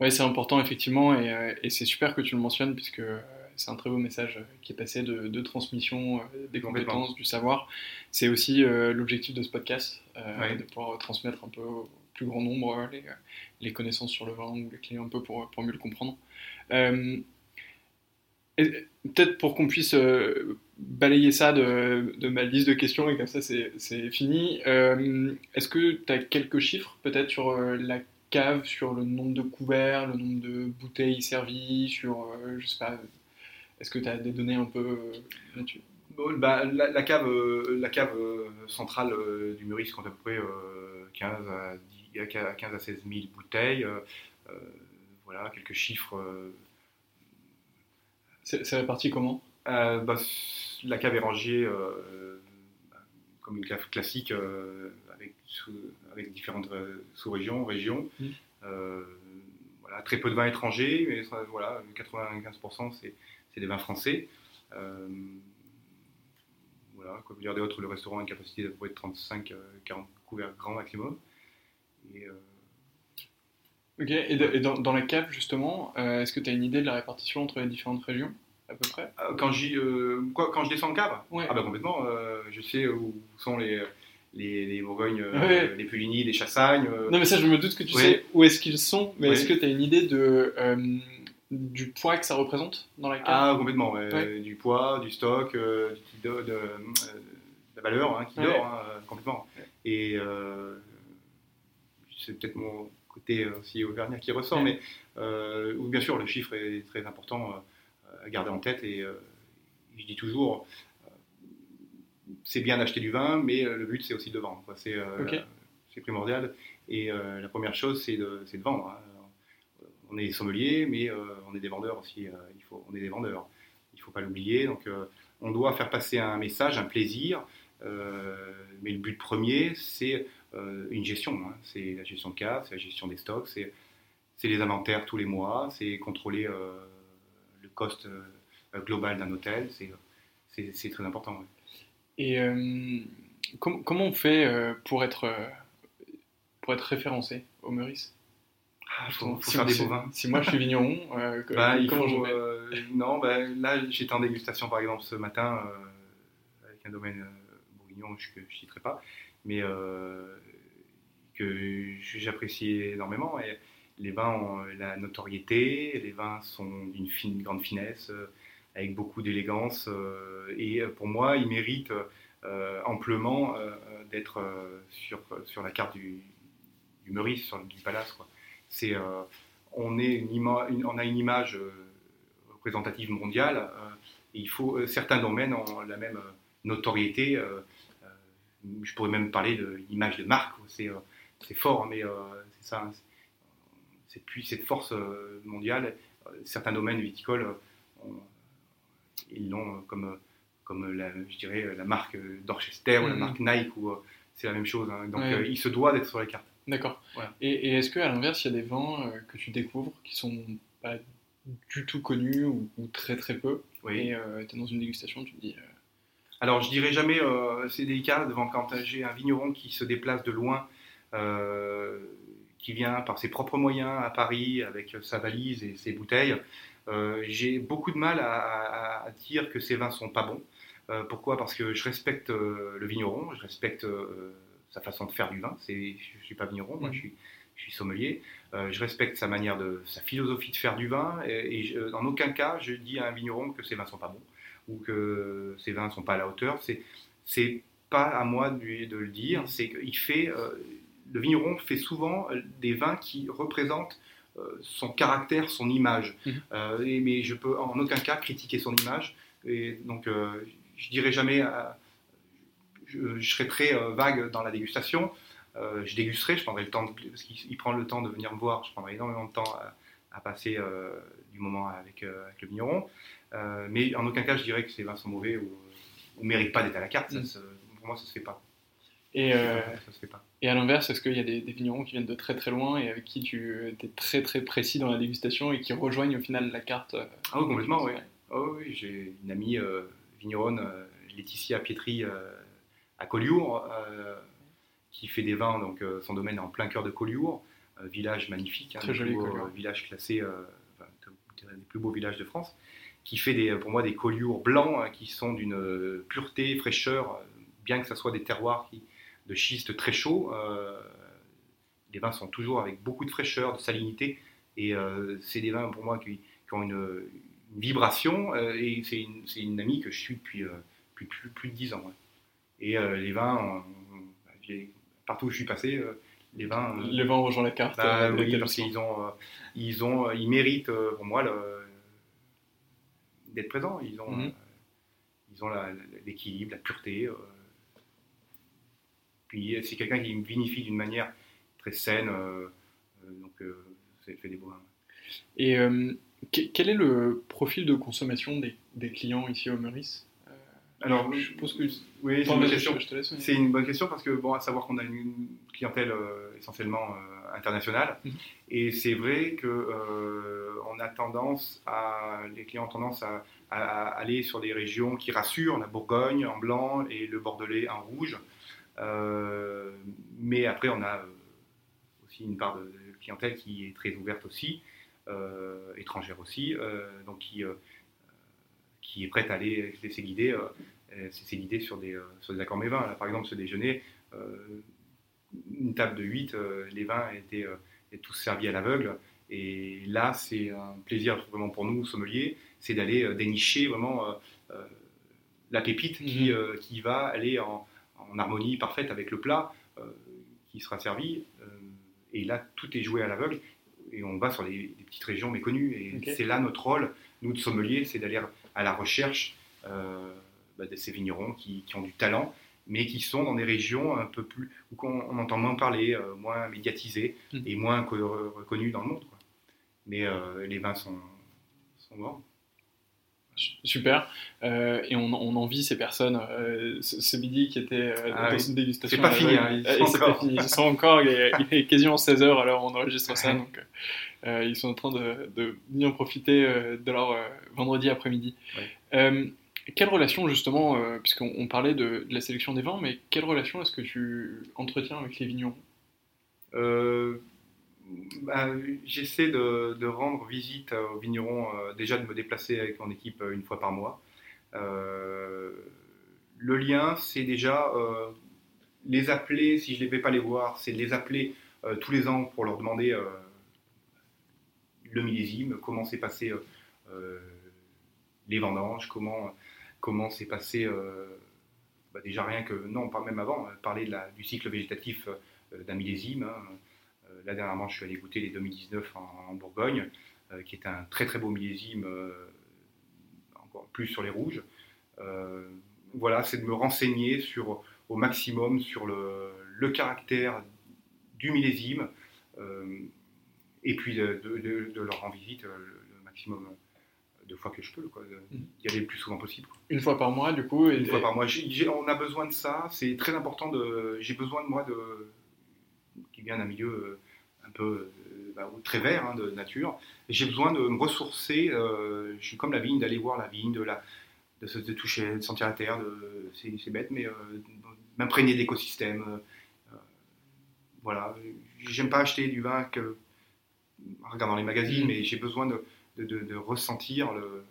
Oui, c'est important effectivement euh, et, c'est super que tu le mentionnes puisque euh, c'est un très beau message qui est passé de, transmission des compétences, du savoir. C'est aussi l'objectif de ce podcast, de pouvoir transmettre un peu au plus grand nombre les, connaissances sur le vin ou les clés un peu pour, pour mieux le comprendre. Peut-être pour qu'on puisse balayer ça de, de, ma liste de questions et comme ça c'est fini. Euh, est-ce que tu as quelques chiffres peut-être sur euh, la cave, sur le nombre de couverts, le nombre de bouteilles servies, sur, euh, je sais pas, est-ce que tu as des données un peu là-dessus? Bah, la, cave, la cave centrale du Meurice compte à peu près 15, à 15 à 16 000 bouteilles. voilà, quelques chiffres. C'est réparti comment? Bah, la cave est rangée euh, comme une cave classique euh, avec, avec différentes euh, sous-régions, régions. Mmh. voilà, très peu de vins étrangers, mais voilà, 95% c'est des vins français. voilà, comme dire d'autres, le restaurant a une capacité de 35-40 couverts grand maximum. Ok, et, dans, dans, la cave justement, est-ce que tu as une idée de la répartition entre les différentes régions à peu près? Euh, quand, euh, quoi, quand je descends le cave? Ah bah complètement, euh, je sais où sont les, les, les Bourgognes, les Puligny, les Chassagnes. Non mais ça je me doute que tu sais où est-ce qu'ils sont, mais est-ce que tu as une idée de, du poids que ça représente dans la cave Ah complètement, du poids, du stock, de, de, la valeur hein, qui dort, hein, complètement. Et c'est peut-être mon côté aussi auvergnat qui ressort, mais bien sûr le chiffre est très important à garder en tête. Et euh, je dis toujours, euh, c'est bien d'acheter du vin, mais euh, le but c'est aussi de vendre. C'est primordial. Et la première chose, c'est de, de, vendre. Hein. On est sommelier, mais on est des vendeurs aussi. il faut, on est des vendeurs. Il ne faut pas l'oublier. Donc, on doit faire passer un message, un plaisir. mais le but premier, c'est une gestion. Hein. C'est la gestion de cave, c'est la gestion des stocks, c'est les inventaires tous les mois, c'est contrôler cost euh, global d'un hôtel, c'est très important. Et euh, comment on fait euh, pour être, pour être référencé au Meurice? Ah, faut, faire des bovins. Si moi je suis vigneron, bah, comment je Non, bah, là j'étais en dégustation par exemple ce matin avec un domaine bourguignon que je ne citerai pas, mais que j'apprécie énormément. Et les vins ont euh, la notoriété, les vins sont d'une grande finesse, euh, avec beaucoup d'élégance, euh, et pour moi, ils méritent amplement d'être sur, sur la carte du, du Meurice, sur le du Palace. Quoi. C'est, on, a une image représentative mondiale, il faut, certains domaines ont la même notoriété. je pourrais même parler de l'image de marque, c'est, c'est fort, mais c'est ça. Hein, cette, cette force euh, mondiale. Euh, certains domaines viticoles, euh, ils l'ont comme, comme la, je dirais, la marque Dorchester ou la mm. marque Nike, ou c'est la même chose. Hein. Donc il se doit d'être sur les cartes. D'accord. Et, est-ce qu'à l'inverse, il y a des vins que tu découvres qui sont pas du tout connus ou, très très peu? Oui. Et tu es dans une dégustation, tu te dis. Alors, je dirais jamais, c'est délicat devant quand j'ai un vigneron qui se déplace de loin, qui vient par ses propres moyens à Paris avec sa valise et ses bouteilles. J'ai beaucoup de mal à, à, dire que ces vins sont pas bons. pourquoi? Parce que je respecte le vigneron, je respecte sa façon de faire du vin. Je ne suis pas vigneron, moi, mm. je suis, je suis sommelier. Euh, je respecte sa manière de, sa philosophie de faire du vin. Et, et en aucun cas, je dis à un vigneron que ses vins sont pas bons ou que ses vins sont pas à la hauteur. C'est, c'est pas à moi de, de le dire. C'est qu'il fait, euh, le vigneron fait souvent des vins qui représentent euh, son caractère, son image. Mm. Et, mais je peux en aucun cas critiquer son image. Et donc, je dirais jamais je, serai très euh, vague dans la dégustation. Euh, je dégusterai, je prendrai le temps, parce qu'il prend le temps de venir me voir, je prendrai énormément de temps à, passer euh, du moment avec, le vigneron. mais en aucun cas, je dirais que ces vins sont mauvais ou ne méritent pas d'être à la carte. Mm. pour moi, ça se fait pas. Et, ça se fait pas. et à l'inverse, est-ce qu'il y a des, vignerons qui viennent de très très loin et avec qui tu es très très précis dans la dégustation et qui rejoignent au final la carte Ah oui, complètement, oui. Oh, oui, j'ai une amie vigneronne, Laetitia Pietri, à Collioure, euh, qui fait des vins, donc euh, son domaine est en plein cœur de Collioure, euh, village magnifique, hein, Très joli, village classé, des plus beaux villages de France, qui fait des, pour moi des collioures blancs hein, qui sont d'une pureté, fraîcheur, bien que ce soit des terroirs qui, de schiste très chaud. les vins sont toujours avec beaucoup de fraîcheur, de salinité, et c'est des vins pour moi qui, ont une, vibration, et c'est une, une, amie que je suis depuis, plus, plus, de 10 ans. Et euh, les vins, partout où je suis passé, euh, les vins. Euh, les vins rejoignent la carte. Bah, oui, parce qu'ils ont, ils ont, ils méritent pour moi d'être présents. Ils ont, mhm. ils ont l'équilibre, la, pureté. Puis c'est quelqu'un qui me vinifie d'une manière très saine, donc ça fait des beaux vins. Et quel est le profil de consommation des, des clients ici au Meurice? Alors, je que oui, c'est une, bonne question. C'est une bonne question parce que bon, à savoir qu'on a une clientèle euh, essentiellement euh, internationale, mhm. et c'est vrai que euh, on a tendance à, les clients ont tendance à, aller sur des régions qui rassurent, la Bourgogne en blanc et le Bordelais en rouge. Mais après, on a aussi une part de clientèle qui est très ouverte aussi, étrangère aussi, donc qui qui est prête à aller laisser guider, euh, c'est guider sur des, euh, sur des accords mévins. Là, par exemple, ce déjeuner, euh, une table de 8, les vins étaient, tous servis à l'aveugle. Et là, c'est un plaisir vraiment pour nous, sommeliers, c'est d'aller dénicher vraiment la pépite qui, mhm. qui, va aller en, en, harmonie parfaite avec le plat qui sera servi. et là, tout est joué à l'aveugle et on va sur des, petites régions méconnues. Et c'est là notre rôle, nous de sommeliers, c'est d'aller à la recherche euh, bah, de ces vignerons qui, ont du talent, mais qui sont dans des régions un peu plus où on, entend moins parler, euh, moins médiatisées hmm. et moins reconnus dans le monde. Mais euh, les vins sont, sont bons. Super. et on, on, envie ces personnes. ce, midi qui était ah dans une dégustation. C'est pas, fini, hein, ils, sont encore. Fini, ils sont encore. Il est, quasiment 16h alors on enregistre ça. Donc, ils sont en train de, de bien profiter de leur vendredi après-midi. Quelle relation justement, euh, puisqu'on parlait de, la sélection des vins, mais quelle relation est-ce que tu entretiens avec les vignerons? Euh, bah, J'essaie de, rendre visite aux vignerons, euh, déjà de me déplacer avec mon équipe une fois par mois. le lien, c'est déjà les appeler, si je ne vais pas les voir, c'est les appeler tous les ans pour leur demander le millésime, comment s'est passé les vendanges, comment comment s'est passé, euh, bah, déjà rien que, non, pas même avant, euh, parler du cycle végétatif euh, d'un millésime. Hein. Là, dernièrement, je suis allé goûter les 2019 en, Bourgogne, qui est un très très beau millésime, encore plus sur les rouges. voilà, c'est de me renseigner sur, au maximum sur le, le caractère du millésime, et puis de, de, leur rendre visite le maximum deux fois que je peux, quoi, mhm. y aller le plus souvent possible. Une fois par mois, du coup Une fois par mois. on a besoin de ça, c'est très important. De, j'ai besoin de moi de, qui vient d'un milieu euh, un peu euh, bah, très vert hein, de nature. J'ai besoin de me ressourcer. je suis comme la vigne, d'aller voir la vigne, de, la, de, se, toucher, de sentir la terre. C'est bête, mais m'imprégner de l'écosystème. voilà. J'aime pas acheter du vin que, en regardant les magazines, mais j'ai besoin de, ressentir le,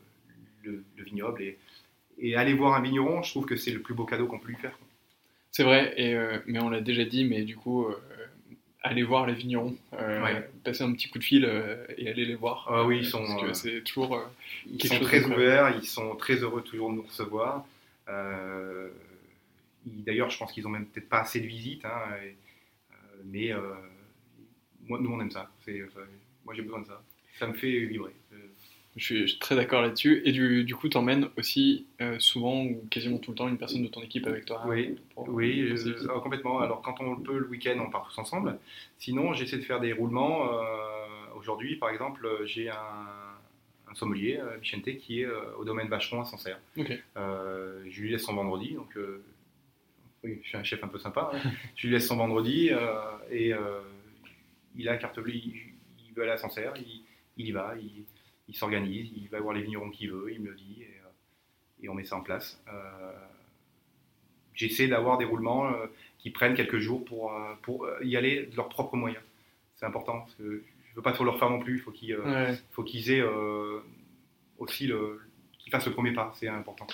le, vignoble et, et, aller voir un vigneron, je trouve que c'est le plus beau cadeau qu'on peut lui faire. C'est vrai, et, euh, mais on l'a déjà dit, mais du coup, euh, aller voir les vignerons, euh, passer un petit coup de fil et aller les voir. Ah oui, ils sont, c'est toujours ils sont très ouverts, ils sont très heureux toujours de nous recevoir. D'ailleurs, je pense qu'ils ont même peut-être pas assez de visites, hein, mais moi, nous on aime ça. moi j'ai besoin de ça. Ça me fait vibrer. Je suis, très d'accord là-dessus. Et du, du coup, tu emmènes aussi euh, souvent ou quasiment tout le temps une personne de ton équipe avec toi Oui, oui euh, oh, complètement. Alors, quand on le peut, le week-end, on part tous ensemble. Sinon, j'essaie de faire des roulements. Euh, aujourd'hui, par exemple, j'ai un, sommelier, Vicente, qui est au domaine Vacheron à Sancerre. je lui laisse son vendredi. Donc, oui, je suis un chef un peu sympa. Hein. je lui laisse son vendredi et il a carte bleue. Il, veut aller à Sancerre. Il, il y va. Il, il s'organise, il va voir les vignerons qu'il veut, il me le dit, et, euh, on met ça en place. Euh, j'essaie d'avoir des roulements euh, qui prennent quelques jours pour, pour y aller de leurs propres moyens. C'est important, parce que je ne veux pas trop leur faire non plus, il faut qu'ils faut qu'ils aient aussi le, qu'ils fassent le premier pas, c'est important.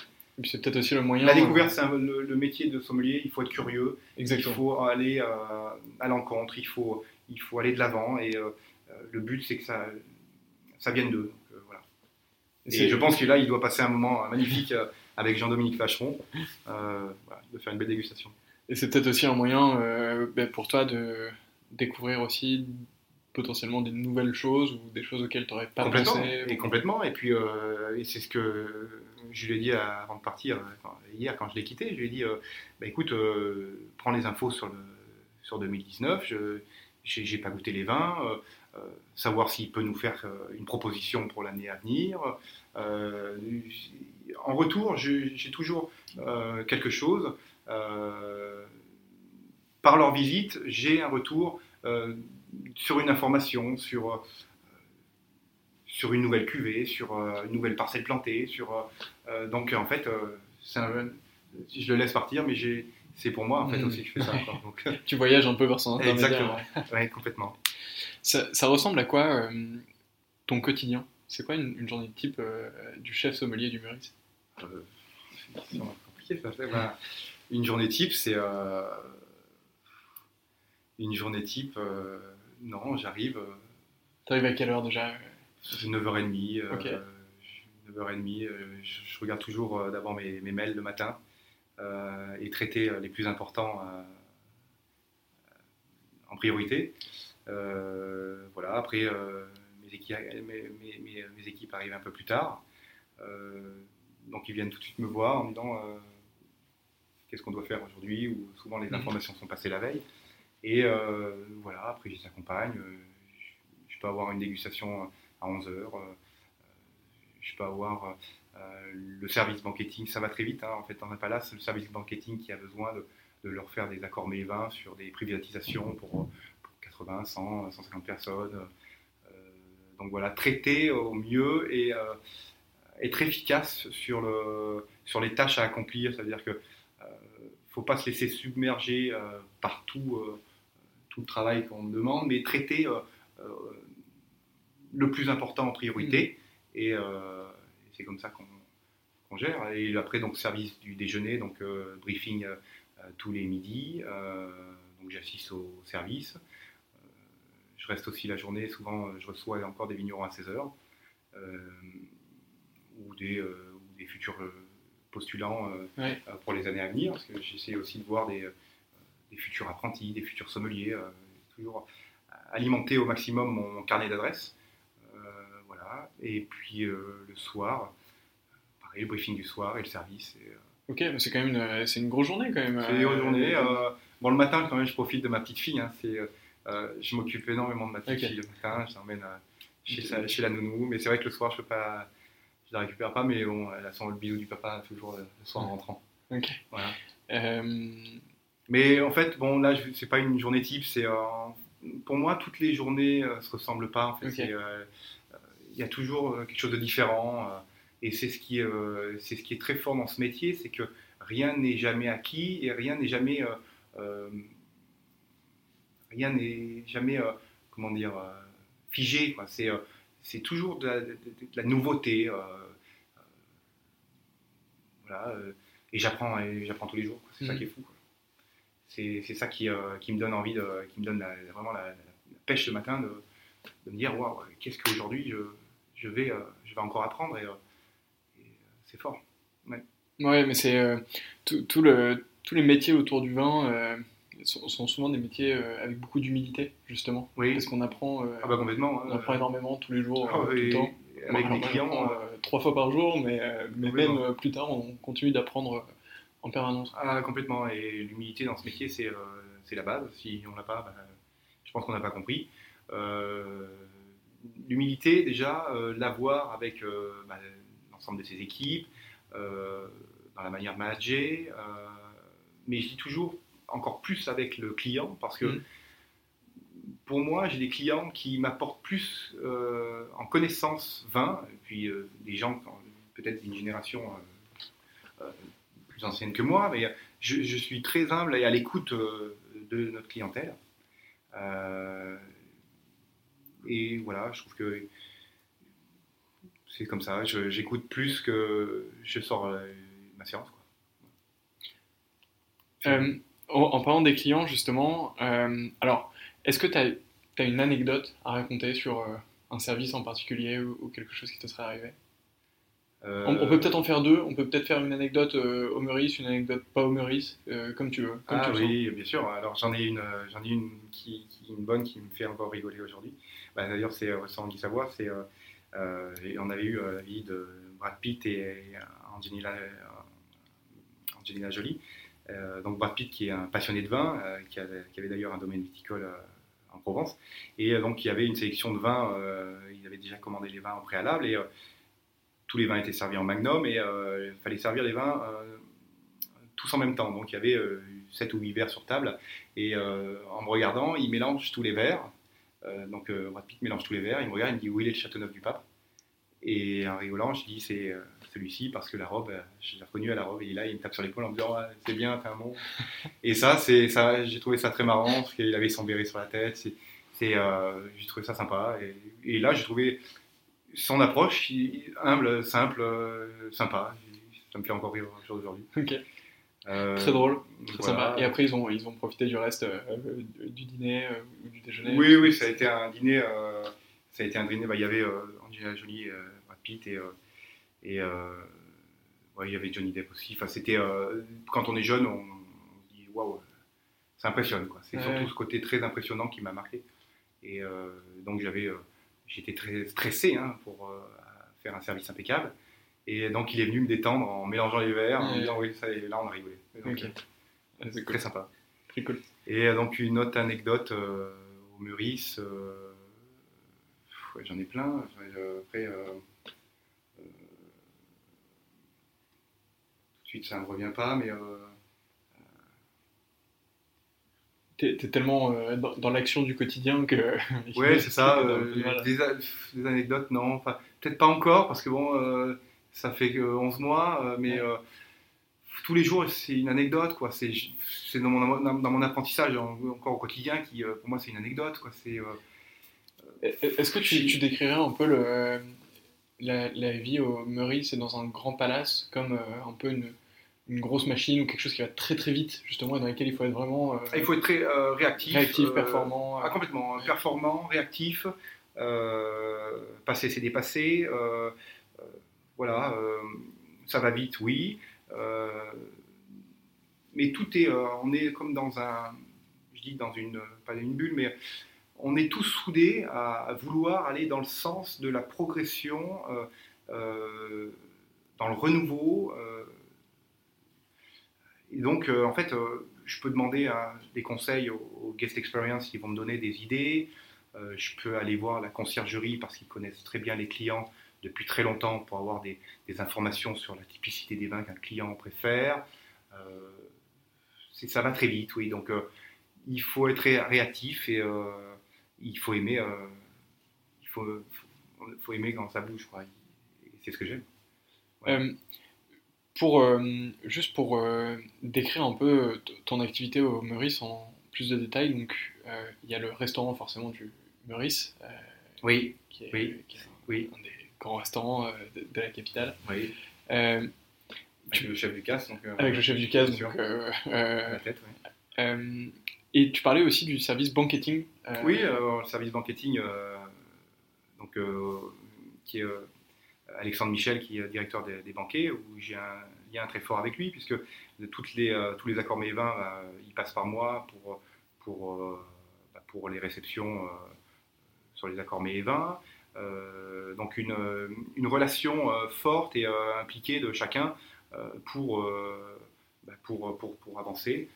c'est peut-être aussi le moyen. La découverte, c'est le, métier de sommelier. Il faut être curieux. Exactement. Il faut aller à l'encontre. Il faut, il faut aller de l'avant. Et le but, c'est que ça, ça vienne d'eux. Et je pense que là, il doit passer un moment magnifique euh, avec Jean-Dominique Vacheron, euh, de faire une belle dégustation. Et c'est peut-être aussi un moyen euh, ben, pour toi de découvrir aussi potentiellement des nouvelles choses ou des choses auxquelles tu n'aurais pas pensé. Et complètement. Et puis, c'est ce que je lui ai dit avant de partir, hier quand je l'ai quitté, je lui ai dit, bah, écoute, prends les infos sur, le, sur 2019, je n'ai pas goûté les vins, euh, savoir s'il peut nous faire euh, une proposition pour l'année à venir. Euh, en retour, j'ai toujours quelque chose. par leur visite, j'ai un retour sur une information, sur, sur une nouvelle cuvée, sur une nouvelle parcelle plantée. Sur, donc en fait, je le laisse partir, mais c'est pour moi en fait hmm. aussi que je fais ça. Donc, tu voyages un peu vers son Exactement, oui, complètement. Ça, ressemble à quoi euh, ton quotidien? C'est quoi une, journée type euh, du chef sommelier du euh, C'est compliqué ça. Une journée type, c'est. une journée type, non, j'arrive. T'arrives à quelle heure déjà? 9h30. 9h30, je, regarde toujours d'abord mes, mes, mails le matin et traiter les plus importants en priorité. Euh, voilà, après, euh, mes équipes, mes, équipes, arrivent un peu plus tard. Euh, donc ils viennent tout de suite me voir en me disant qu'est-ce qu'on doit faire aujourd'hui, ou souvent les mhm. informations sont passées la veille. Et voilà, après je les accompagne. Je, peux avoir une dégustation à 11h. je peux avoir le service banqueting, ça va très vite. Hein, en fait, pas là, c'est le service banqueting qui a besoin de, de, leur faire des accords mes-vins sur des privatisations pour, 80, 100, 150 personnes. Euh, donc voilà, traiter au mieux et euh, être efficace sur, le, sur les tâches à accomplir. C'est-à-dire que ne euh, faut pas se laisser submerger par tout, tout le travail qu'on demande, mais traiter le plus important en priorité. Mmh. Et c'est comme ça qu'on gère. Et après, donc, service du déjeuner, donc briefing tous les midis. donc, j'assiste au service je reste aussi la journée. Souvent, euh, je reçois encore des vignerons à 16 heures euh, ou, des, euh, des futurs postulants pour les années à venir. Parce que j'essaie aussi de voir des, des, futurs apprentis, des futurs sommeliers. toujours alimenter au maximum mon carnet d'adresses. voilà. Et puis le soir, pareil, le briefing du soir et le service. Ok, c'est quand même une, c'est une grosse journée quand même. C'est une grosse journée. bon, le matin, quand même, je profite de ma petite fille. Hein, c'est euh, je m'occupe énormément de ma petite fille le matin, je l'emmène euh, chez, chez, la nounou, mais c'est vrai que le soir, je peux pas, je la récupère pas, mais bon, elle sent le bisou du papa toujours le soir en rentrant. Voilà. Euh, mais en fait, bon, là, c'est pas une journée type, c'est pour moi, toutes les journées ne se ressemblent pas. En fait, il y a toujours quelque chose de différent. et c'est ce, qui, c'est ce qui est très fort dans ce métier, c'est que rien n'est jamais acquis et rien n'est jamais rien n'est jamais comment dire figé. C'est c'est toujours de la, nouveauté. voilà, et j'apprends, j'apprends tous les jours. C'est ça mm. qui est fou. C'est, ça qui, euh, qui, me donne envie, de, qui me donne vraiment la, pêche le matin de, de me dire waouh, qu'est-ce qu'aujourd'hui je, je, vais, euh, je vais encore apprendre et, euh, c'est fort. Ouais, ouais mais c'est tout, le, tous les métiers autour du vin sont, souvent des métiers avec beaucoup d'humilité, justement. Oui. Parce qu'on apprend, ah bah complètement, on apprend énormément tous les jours, ah tout le temps. Avec des clients. trois fois par jour, mais, mais même plus tard, on continue d'apprendre en permanence. Ah, complètement. Et l'humilité dans ce métier, c'est euh, la base. Si on l'a pas, bah, je pense qu'on n'a pas compris. Euh, l'humilité, déjà, euh, l'avoir avec bah, l'ensemble de ses équipes, dans la manière de manager. mais je dis toujours encore plus avec le client parce que. Mm. Pour moi, j'ai des clients qui m'apportent plus en connaissance 20, et puis des gens peut-être d'une génération plus ancienne que moi, mais je, suis très humble et à l'écoute euh, de notre clientèle. Euh, et voilà, je trouve que c'est comme ça. J'écoute plus que je sors euh, ma séance. En parlant des clients, justement, alors, est-ce que tu as, as, une anecdote à raconter sur un service en particulier ou, quelque chose qui te serait arrivé? On, peut peut-être en faire deux. On peut peut-être faire une anecdote euh, au Meurice, une anecdote pas au Meurice, euh, comme tu veux. ah oui, bien sûr. Alors j'en ai une, euh, j'en ai une qui, une bonne qui me fait encore rigoler aujourd'hui. Bah, d'ailleurs, c'est sans Guy Savoie. C'est, on avait eu la vie de Brad Pitt et Angelina, Angelina Jolie. Donc Brad Pitt qui est un passionné de vin, qui, avait, qui, avait, d'ailleurs un domaine viticole en Provence, et donc il y avait une sélection de vins. il avait déjà commandé les vins au préalable et tous les vins étaient servis en magnum et euh, il fallait servir les vins euh, tous en même temps. Donc il y avait 7 euh, ou 8 verres sur table et en me regardant, il mélange tous les verres. donc Brad Pitt mélange tous les verres, il me regarde, il me dit où est le Châteauneuf du Pape? Et en rigolant, je dis c'est celui-ci parce que la robe, je l'ai reconnu à la robe et là il me tape sur l'épaule en me disant c'est bien, t'es un bon. et ça, c'est ça, j'ai trouvé ça très marrant parce qu'il avait son béret sur la tête. C'est, j'ai trouvé ça sympa et, et là j'ai trouvé son approche, humble, simple, euh, sympa. Ça me fait encore rire aujourd'hui. Ok. Euh, très drôle, très sympa. Et après, ils ont, ils ont profité du reste euh, du dîner ou du déjeuner Oui, oui, ça a été un dîner. ça a été un dîner. Bah, il y avait Angelina Jolie, Brad Pitt et, et il y avait Johnny Depp aussi. Enfin, c'était quand on est jeune, on, se dit waouh, ça impressionne. C'est surtout ce côté très impressionnant qui m'a marqué. Et donc j'avais j'étais très stressé hein, pour euh, faire un service impeccable. Et donc il est venu me détendre en mélangeant les verres, en disant oui, ça, et là on a rigolé. C'est très sympa. Très cool. Et euh, donc une autre anecdote euh, au Meurice, j'en ai plein. Après, suite ça ne me revient pas, mais T'es es tellement euh, dans, l'action du quotidien que. ouais, c'est ça. Euh, des, anecdotes, non. Enfin, peut-être pas encore, parce que bon, euh, ça fait 11 mois, mais tous les jours, c'est une anecdote, quoi. C'est dans mon, dans mon apprentissage, encore au quotidien, qui, pour moi, c'est une anecdote, quoi. C'est. Est-ce que tu, tu, décrirais un peu le, la, la, vie au Meurice C'est dans un grand palace, comme un peu une une grosse machine ou quelque chose qui va très très vite, justement, et dans lequel il faut être vraiment. Euh, il faut être très euh, réactif. Réactif, euh, performant. Ah, complètement. Performant, réactif, passer c'est dépasser. voilà, ça va vite, oui. mais tout est. on est comme dans un. Je dis dans une. Pas une bulle, mais on est tous soudés à, vouloir aller dans le sens de la progression, dans le renouveau donc, euh, en fait, euh, je peux demander des conseils aux, guest experience qui vont me donner des idées. Euh, je peux aller voir la conciergerie parce qu'ils connaissent très bien les clients depuis très longtemps pour avoir des, informations sur la typicité des vins qu'un client préfère. ça va très vite, oui. Donc, il faut être réactif et il faut aimer, il faut, aimer quand ça bouge, quoi. C'est ce que j'aime. Pour, juste pour décrire un peu ton activité au Meurice en plus de détails, donc il y a le restaurant forcément du Meurice. oui. Qui est, oui. oui. un des grands restaurants de, la capitale. Oui. Avec le chef du CAS. Donc, avec le chef du CAS, donc. la tête, et tu parlais aussi du service banqueting. Oui, le service banqueting, donc, qui est Alexandre Michel, qui est directeur des, banquets, où j'ai un lien très fort avec lui, puisque toutes les, tous les accords mes vins, bah, ils passent par moi pour, pour, bah, pour les réceptions sur les accords mes vins. donc une, une relation forte et impliquée de chacun pour, bah, pour, pour, pour, avancer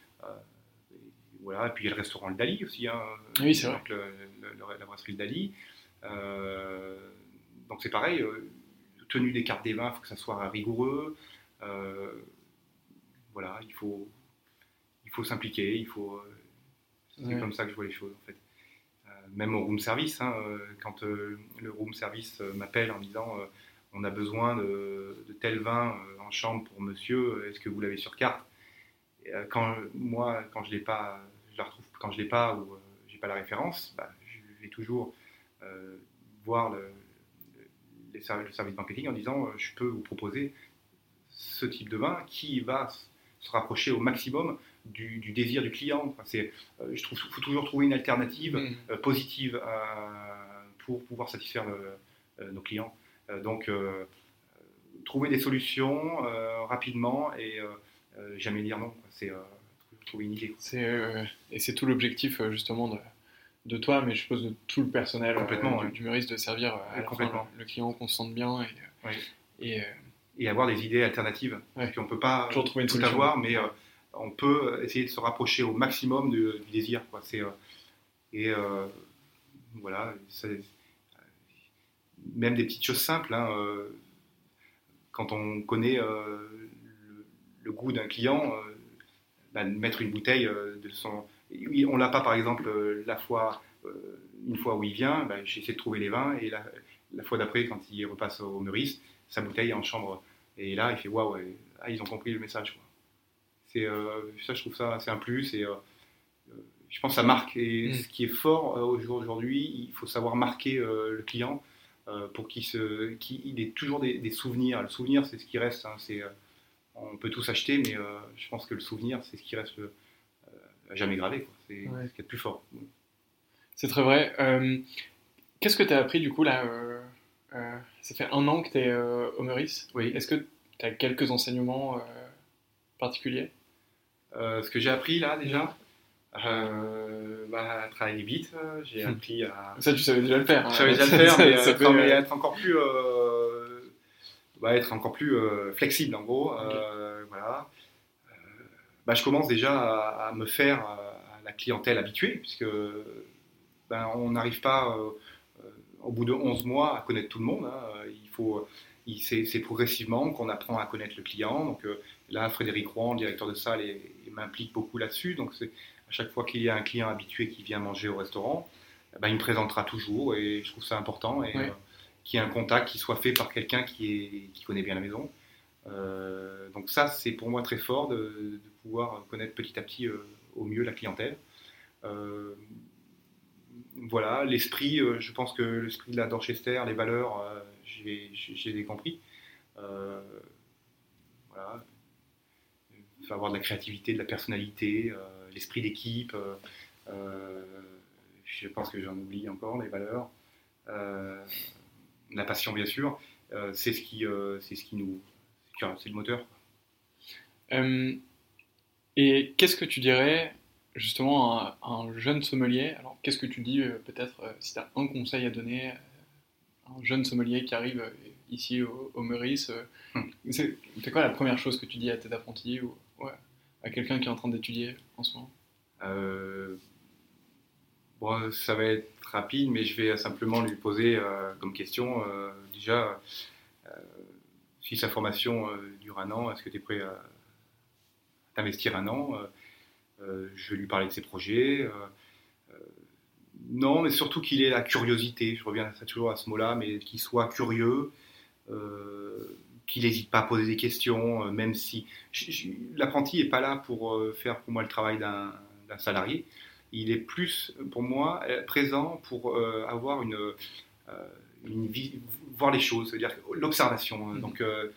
voilà. Et puis il y a le restaurant Le Dali aussi. Hein, oui, c'est vrai. la brasserie Le Dali. Euh, donc c'est pareil, euh, tenue des cartes des vins, il faut que ça soit rigoureux. Euh, voilà, il faut, il faut s'impliquer, il faut. c'est comme ça que je vois les choses en fait. même au room service, hein, quand le room service m'appelle en disant on a besoin de, de tel vin en chambre pour monsieur, est-ce que vous l'avez sur carte? Quand moi, quand je l'ai pas, je la retrouve quand je l'ai pas ou j'ai pas la référence, bah, je vais toujours voir le, le, service marketing en disant euh, je peux vous proposer ce type de vin qui va se rapprocher au maximum du, désir du client. c'est, euh, je trouve qu'il faut toujours trouver une alternative mm. euh, positive pour pouvoir satisfaire nos clients. donc, trouver des solutions rapidement et jamais dire non. C'est trouver une idée. et c'est tout l'objectif justement de, de toi, mais je suppose de tout le personnel complètement, du, de servir à le, client qu'on se sente bien et, et, et, avoir des idées alternatives. Parce qu'on ne peut pas trouver tout avoir, mais on peut essayer de se rapprocher au maximum du, désir. Quoi. et voilà, même des petites choses simples. Hein, quand on connaît le, goût d'un client, bah, mettre une bouteille de son on l'a pas, par exemple, euh, la fois, euh, une fois où il vient, ben, j'essaie de trouver les vins, et la, fois d'après, quand il repasse au Meurice, sa bouteille est en chambre. Et là, il fait waouh, ah, ils ont compris le message. C'est, euh, ça, je trouve ça, c'est un plus. Et, je pense que ça marque. Et mm. ce qui est fort aujourd'hui, il faut savoir marquer le client pour qu'il, se, qu'il ait toujours des, souvenirs. Le souvenir, c'est ce qui reste. Hein, c'est, on peut tous acheter, mais je pense que le souvenir, c'est ce qui reste jamais gravé. C'est ce qui est le plus fort. C'est très vrai. Euh, qu'est-ce que tu as appris du coup là euh, euh, Ça fait un an que tu es au Meurice. Oui. Est-ce que tu as quelques enseignements particuliers? Ce que j'ai appris là déjà, bah, travailler vite, j'ai hmm. appris à. Ça, tu savais déjà le faire. Hein. Je savais déjà le faire, mais, être encore plus, bah, être encore plus flexible en gros. Voilà. Bah, je commence déjà à, me faire à la clientèle habituée, puisque ben, on n'arrive pas euh, euh, au bout de 11 mois à connaître tout le monde. Hein. Il faut, c'est progressivement qu'on apprend à connaître le client. Donc euh, là, Frédéric Rouen, directeur de salle, m'implique beaucoup là-dessus. Donc à chaque fois qu'il y a un client habitué qui vient manger au restaurant, ben, il me présentera toujours et je trouve ça important et qu'il y ait un contact qui soit fait par quelqu'un qui, qui connaît bien la maison. donc ça, c'est pour moi très fort de, pouvoir connaître petit à petit euh, au mieux la clientèle. Euh, voilà, l'esprit, euh, je pense que l'esprit de la Dorchester, les valeurs, j'ai compris. voilà, il faut avoir de la créativité, de la personnalité, l'esprit d'équipe. je pense que j'en oublie encore les valeurs. la passion, bien sûr. c'est ce qui, c'est ce qui nous, c'est le moteur. Et qu'est-ce que tu dirais justement à un, jeune sommelier? Alors, qu'est-ce que tu dis euh, peut-être euh, si tu as un conseil à donner à un jeune sommelier qui arrive euh, ici au, Meurice hmm. C'est quoi la première chose que tu dis à tes apprentis ou à quelqu'un qui est en train d'étudier en ce moment? Bon, ça va être rapide, mais je vais simplement lui poser comme question déjà si sa formation dure un an, est-ce que tu es prêt à investir un an. Euh, je vais lui parler de ses projets. non, mais surtout qu'il ait la curiosité. Je reviens toujours à ce mot-là, mais qu'il soit curieux, qu'il n'hésite pas à poser des questions, même si l'apprenti n'est pas là pour faire pour moi le travail d'un salarié il est plus, pour moi, présent pour avoir une, voir les choses, c'est-à-dire l'observation. Hein. Mhm. Donc, euh,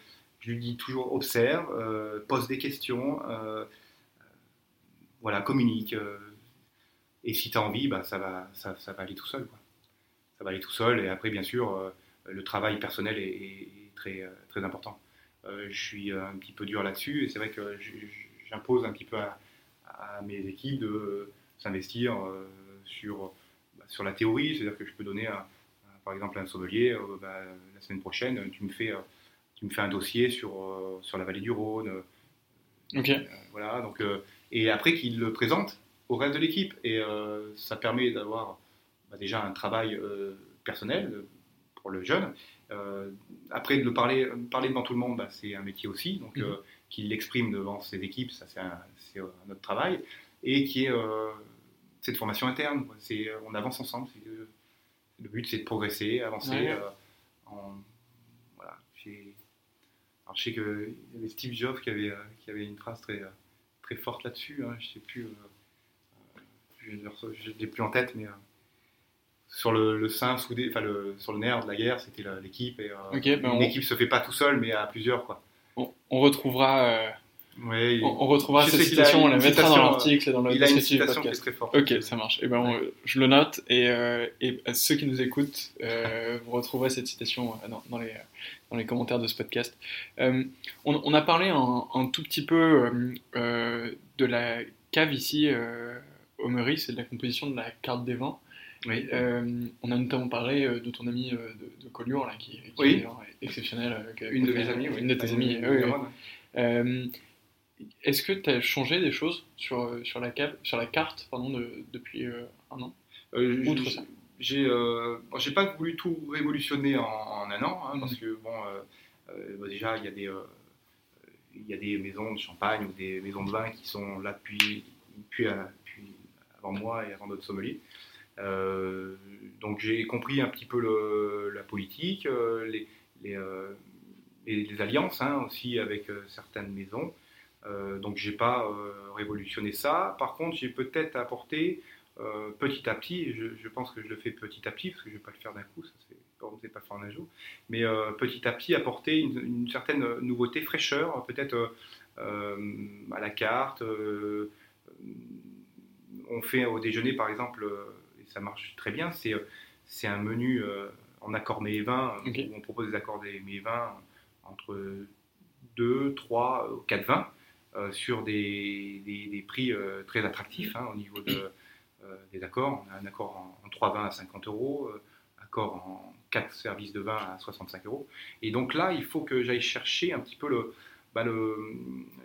je lui dis toujours observe, euh, pose des questions, euh, voilà, communique. et si tu as envie, bah, ça, va, ça, va aller tout seul. Ça va aller tout seul. Et après, bien sûr, le travail personnel est, très, important. je suis un petit peu dur là-dessus et c'est vrai que j'impose un petit peu à, mes équipes de s'investir sur, bah, sur la théorie, c'est-à-dire que je peux donner par exemple un sommelier, euh, bah, la semaine prochaine, tu me fais, euh, tu me fais un dossier sur, euh, sur la vallée du Rhône. Ok. voilà, donc, et après qu'il le présente au reste de l'équipe. Et ça permet d'avoir bah, déjà un travail personnel pour le jeune. après, de le parler, parler devant tout le monde, bah, c'est un métier aussi. Donc, mhm. qu'il l'exprime devant ses équipes, ça c'est un, notre travail. Et qui est cette formation interne. C'est, on avance ensemble le but, c'est de progresser, avancer. Euh, alors, je sais qu'il y avait Steve Jobs qui avait, euh, qui avait une phrase très, très forte là-dessus. Hein, je ne sais plus, euh, je n'ai plus en tête, mais sur le, le sein soudé, enfin le, sur le nerf de la guerre, c'était l'équipe. Et ben une équipe se fait pas tout seul, mais à plusieurs. Quoi. On, retrouvera on, retrouvera cette citation, on la mettra dans l'article dans le descriptif du podcast. Très forte. Ok, ça marche. Et eh ben, je le note et, euh, et, ceux qui nous écoutent, euh, vous retrouverez cette citation euh, dans, dans, les, dans les commentaires de ce podcast. on, on, a parlé un, tout petit peu de la cave ici au Meurice et de la composition de la carte des vins. Oui. on a notamment parlé de ton ami de, de Collioure, là, qui, est exceptionnel. une de mes amies, une de tes amies. Est-ce que tu as changé des choses sur, euh, sur, la, sur la carte pardon, depuis euh, un an? Euh, Outre ça. j'ai j'ai pas voulu tout révolutionner en, un an hein, parce mmh. que bon déjà il y a des il y a des maisons de champagne ou des maisons de vin qui sont là depuis, depuis, avant moi et avant d'autres sommeliers. Donc j'ai compris un petit peu le, la politique les, les, les, alliances hein, aussi avec certaines maisons. euh, donc j'ai pas euh, révolutionné ça. Par contre, j'ai peut-être apporté euh, petit à petit, je, je, pense que je le fais petit à petit, parce que je ne vais pas le faire d'un coup, ça c'est pas faire un jour, mais petit à petit apporter une, certaine nouveauté, fraîcheur, peut-être à la carte. on fait au déjeuner par exemple, et ça marche très bien, c'est, c'est un menu en accord mets et où on propose des accords mets et vins entre 2, 3, 4 vins. Euh, sur des, des, prix euh, très attractifs hein, au niveau euh, des accords. On a un accord en, 3 vins à 50 euros, accord en 4 services de vin à 65 euros. Et donc là, il faut que j'aille chercher un petit peu le, bah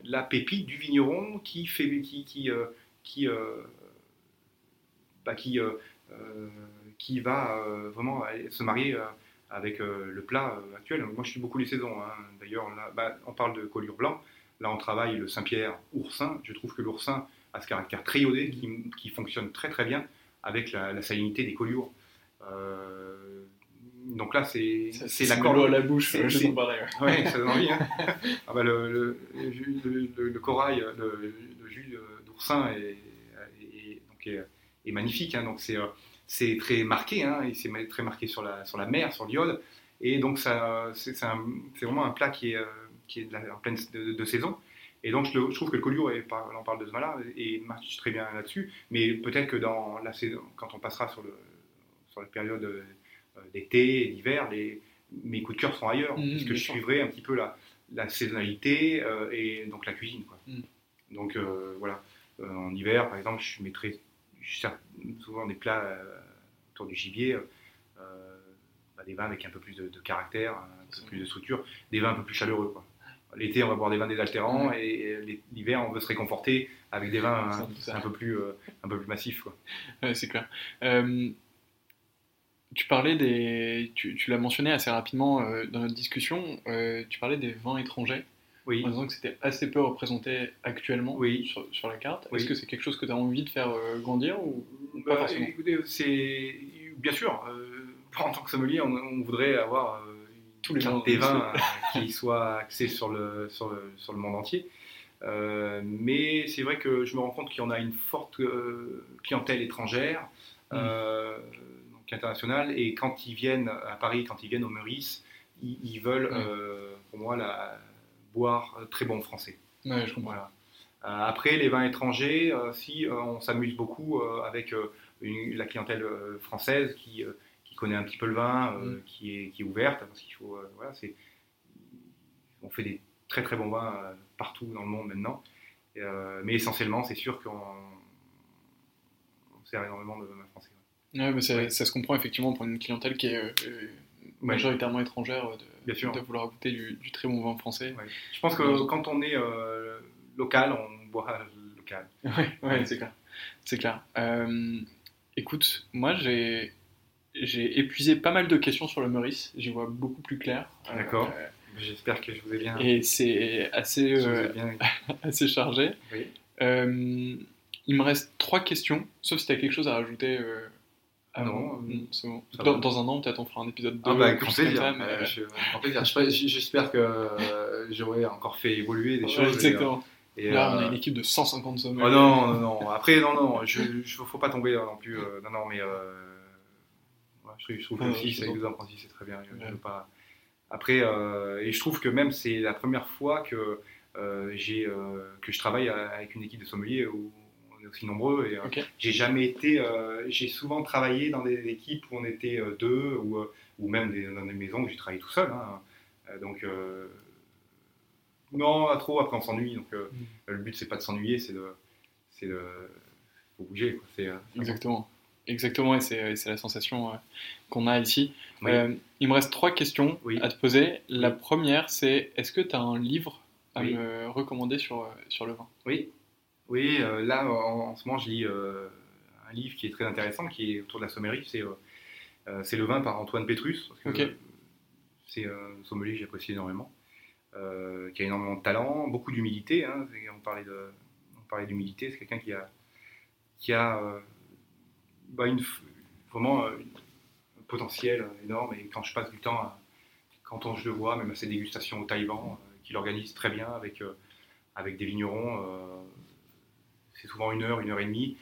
la pépite du vigneron qui fait qui qui qui, bah qui, qui va vraiment se marier avec le plat actuel. Moi, je suis beaucoup les saisons. Hein. D'ailleurs, bah, on parle de collure blanc. Là, on travaille le Saint-Pierre oursin. Je trouve que l'oursin a ce caractère très iodé qui, fonctionne très très bien avec la, salinité des collioures. Euh, donc là, c'est l'accord. à la bouche, je. Oui, ça donne envie. Hein. ah bah le, le, le, corail, le, jus d'oursin est, est, magnifique. Hein. donc c'est très marqué, hein, et c'est très marqué sur la, sur la mer, sur l'iode. Et donc c'est vraiment un plat qui est qui est en pleine de, saison. Et donc, je, trouve que le Collioure, et on parle de ce vin-là, et marche très bien là-dessus. Mais peut-être que dans la saison, quand on passera sur, le, sur la période euh, d'été et d'hiver, mes coups de cœur seront ailleurs, mmh, puisque je suivrai un petit peu la, la saisonnalité euh, et donc la cuisine. Quoi. Mmh. Donc, euh, voilà. en hiver, par exemple, je mettrai souvent des plats autour du gibier, bah, des vins avec un peu plus de, caractère, un peu plus de structure, des vins un peu plus chaleureux. Quoi. L'été, on va boire des vins désaltérants et l'hiver, on veut se réconforter avec des vins un, peu, plus, euh, un peu plus massifs. Ouais, c'est clair. Euh, tu parlais des. Tu, l'as mentionné assez rapidement euh, dans notre discussion, tu parlais des vins étrangers. oui. en disant que c'était assez peu représenté actuellement oui. sur, sur, la carte. Est-ce que c'est quelque chose que tu as envie de faire grandir ou pas bah, forcément? c'est bien sûr. en tant que sommelier, on, voudrait avoir tous les des vins qui soient axés sur le, sur le, sur le monde entier. Euh, mais c'est vrai que je me rends compte qu'il y en a une forte euh, clientèle étrangère, mm. euh, donc internationale, et quand ils viennent à Paris, quand ils viennent au Meurice, ils, veulent, pour moi, la, boire très bon français. je comprends. après, les vins étrangers, si on s'amuse beaucoup avec la clientèle française qui, connaît un petit peu le vin, mm. qui, est, qui est ouverte, parce qu'il faut, voilà, c'est, on fait des très très bons vins euh, partout dans le monde maintenant. Euh, mais essentiellement, c'est sûr qu'on sert énormément de vins français. Ouais, mais ça se comprend effectivement pour une clientèle qui est euh, majoritairement étrangère de, de vouloir goûter du, très bon vin français. Je pense que quand on est local, on boit local. Oui, c'est clair. C'est clair. écoute, moi j'ai j'ai épuisé pas mal de questions sur le Meurice. J'y vois beaucoup plus clair. D'accord. J'espère que je vous ai bien. Et c'est assez, euh, assez chargé. Oui. Euh, il me reste trois questions, sauf si tu as quelque chose à rajouter. Euh, non, bon. dans, dans, un an, peut-être on fera un épisode 2. Ah bah. J'espère que j'aurai encore fait évoluer des choses. Exactement. Et, Là, on a une équipe de 150 sommets. Oh non, non, non. Après, non, non, il ne faut pas tomber non plus. non, non, mais je, trouve que si, c'est c'est très bien. Je, je veux pas après, euh, et je trouve que même c'est la première fois que, euh, j'ai, euh, que je travaille avec une équipe de sommeliers où on est aussi nombreux. Et j'ai jamais été. j'ai souvent travaillé dans des équipes où on était deux ou, ou même dans des maisons où j'ai travaillé tout seul. Hein. donc. non, trop, après on s'ennuie. Donc mm. le but c'est pas de s'ennuyer, c'est de. C'est de. Faut bouger. Exactement. Exactement, et c'est la sensation qu'on a ici. Euh, il me reste trois questions à te poser. La première, c'est est-ce que tu as un livre à me recommander sur, euh, sur le vin? Oui, oui euh, là en, ce moment je lis un livre qui est très intéressant, qui est autour de la sommerie, c'est c'est Le vin par Antoine Petrus. C'est un sommelier que j'apprécie énormément, qui a énormément de talent, beaucoup d'humilité. Hein, on parlait d'humilité, c'est quelqu'un qui a, qui a bah, une, vraiment potentiel énorme. Et quand je passe du temps, quand on, je le vois, même à ces dégustations au Taïwan, euh, qu'il organise très bien avec, euh, avec des vignerons, euh, c'est souvent une heure, une heure et demie.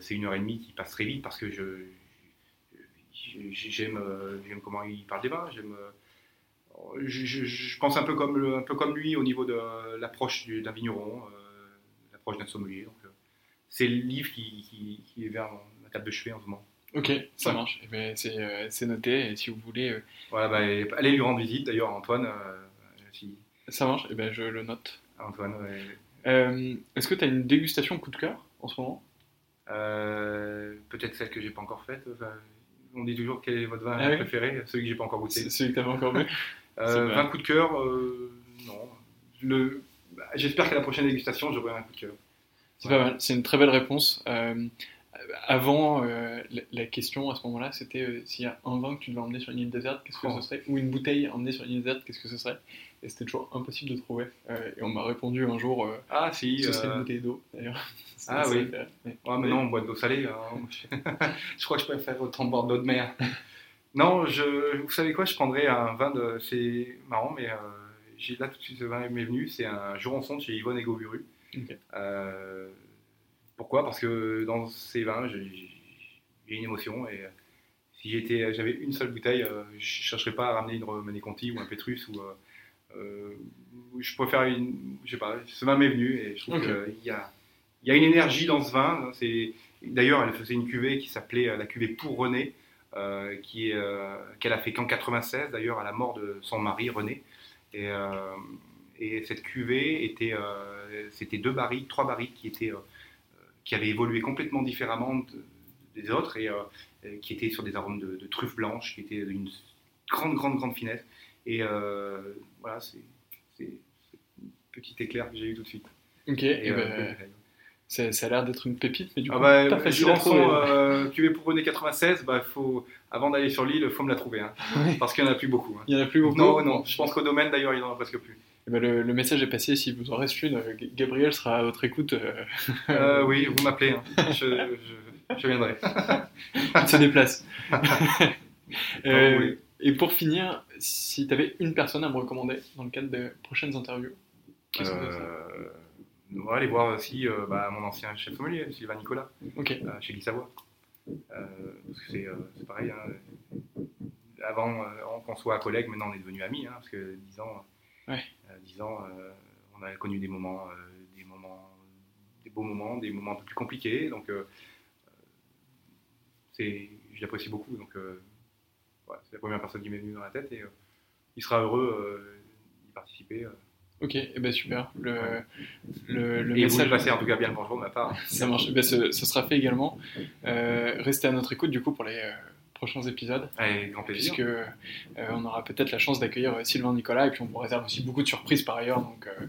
c'est une heure et demie qui passe très vite parce que je, j'aime, j'aime comment il parle des vins. J'aime, je, pense un peu, comme, un peu comme lui au niveau de l'approche d'un vigneron, l'approche d'un sommelier. Donc, c'est le livre qui, qui, est vers table de chevet en ce moment. Ok, ça marche. Eh ben, euh, c'est noté. Et si vous voulez. Euh, voilà, bah, allez lui rendre visite d'ailleurs, Antoine. Euh, ça marche, et eh ben, je le note. Antoine, Est-ce que tu as une dégustation coup de cœur en ce moment? Peut-être celle que j'ai pas encore faite. on dit toujours quel est votre vin ah préféré, celui que j'ai pas encore goûté. Celui que tu pas encore vu. vin coup de cœur, non. Le... Bah, j'espère qu'à la prochaine dégustation, j'aurai un coup de cœur. C'est pas mal, c'est une très belle réponse avant, euh, la, question à ce moment-là, c'était euh, s'il y a un vin que tu devais emmener sur une île déserte, qu'est-ce que ce serait Ou une bouteille emmenée sur une île déserte, qu'est-ce que ce serait Et c'était toujours impossible de trouver. Euh, et on m'a répondu un jour Ah, si. Ce serait une bouteille d'eau, d'ailleurs. Ah oui. Mais, mais non, on boit de l'eau salée. Hein. je crois que je préfère autant boire d'eau de mer. non, je, vous savez quoi Je prendrais un vin de. C'est marrant, mais j'ai là tout de suite ce vin m'est venu. C'est un Jurançon chez Yvonne Ego-Buru. Pourquoi? Parce que dans ces vins, j'ai une émotion et euh, si j'étais, j'avais une seule bouteille, euh, je ne chercherais pas à ramener une Romanée Conti ou un Petrus ou euh, je préfère une, je sais pas, ce vin m'est venu et je trouve qu'il y a, il y a une énergie dans ce vin. C'est, d'ailleurs, elle faisait une cuvée qui s'appelait la cuvée pour René, qui est, qu'elle a fait qu'en 96 d'ailleurs à la mort de son mari René. Et, et cette cuvée était, c'était deux barriques, trois barriques qui étaient qui avait évolué complètement différemment des autres et euh, qui était sur des arômes de, truffes blanches, qui était d'une grande, grande, grande finesse. Et euh, voilà, c'est une petite éclair que j'ai eu tout de suite. Ok, et, ben, ça, a l'air d'être une pépite, mais du ah coup, bah, pas facile à trouver. Euh, QV pour René 96, bah, faut, avant d'aller sur l'île, il faut me la trouver. Hein, Parce qu'il n'y en a plus beaucoup. Hein. Il n'y en a plus beaucoup Non, non. Je pense qu'au domaine, d'ailleurs, il n'y en a presque plus. Eh ben, le, le message est passé. Si vous en reste une, euh, Gabriel sera à votre écoute. euh, Euh, oui, vous m'appelez, hein. je, je, je viendrai. il se déplace. Euh, oui. Et pour finir, si tu avais une personne à me recommander dans le cadre de prochaines interviews, qu'est-ce que Euh, on va aller voir aussi bah, mon ancien chef sommelier, Sylvain Nicolas, chez Guy Savoie. Parce que c'est pareil, hein. avant qu'on soit collègues, maintenant on est devenus amis, hein, parce que 10 ans, Ouais. euh, 10 ans euh, on a connu des moments, euh, des moments, des beaux moments, des moments un peu plus compliqués, donc c'est, je l'apprécie beaucoup, donc ouais, c'est la première personne qui m'est venue dans la tête et il sera heureux d'y participer. Ok, et ben super. Le, le, le et vous message. passez en tout cas bien le bonjour de ma part. Ça marche. Eh ben, ce, ce sera fait également. Euh, restez à notre écoute du coup pour les prochains épisodes, Avec grand plaisir. puisque euh, on aura peut-être la chance d'accueillir euh, Sylvain Nicolas et puis on vous réserve aussi beaucoup de surprises par ailleurs, donc euh,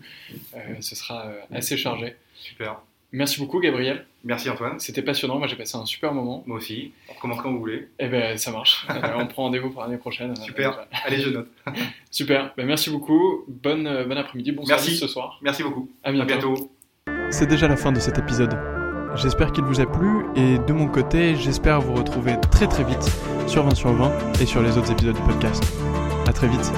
euh, ce sera euh, assez chargé. Super. Merci beaucoup Gabriel. Merci Antoine. C'était passionnant. Moi j'ai passé un super moment. Moi aussi. On recommence quand vous voulez. Et ben ça marche. On prend rendez-vous pour l'année prochaine. Super. Euh, Allez, je note. super. Ben, merci beaucoup. Bonne euh, bon après-midi. Bon Merci. service ce soir. Merci beaucoup. À À bientôt. C'est déjà la fin de cet épisode. J'espère qu'il vous a plu et de mon côté, j'espère vous retrouver très très vite sur 20 sur 20 et sur les autres épisodes du podcast. À très vite.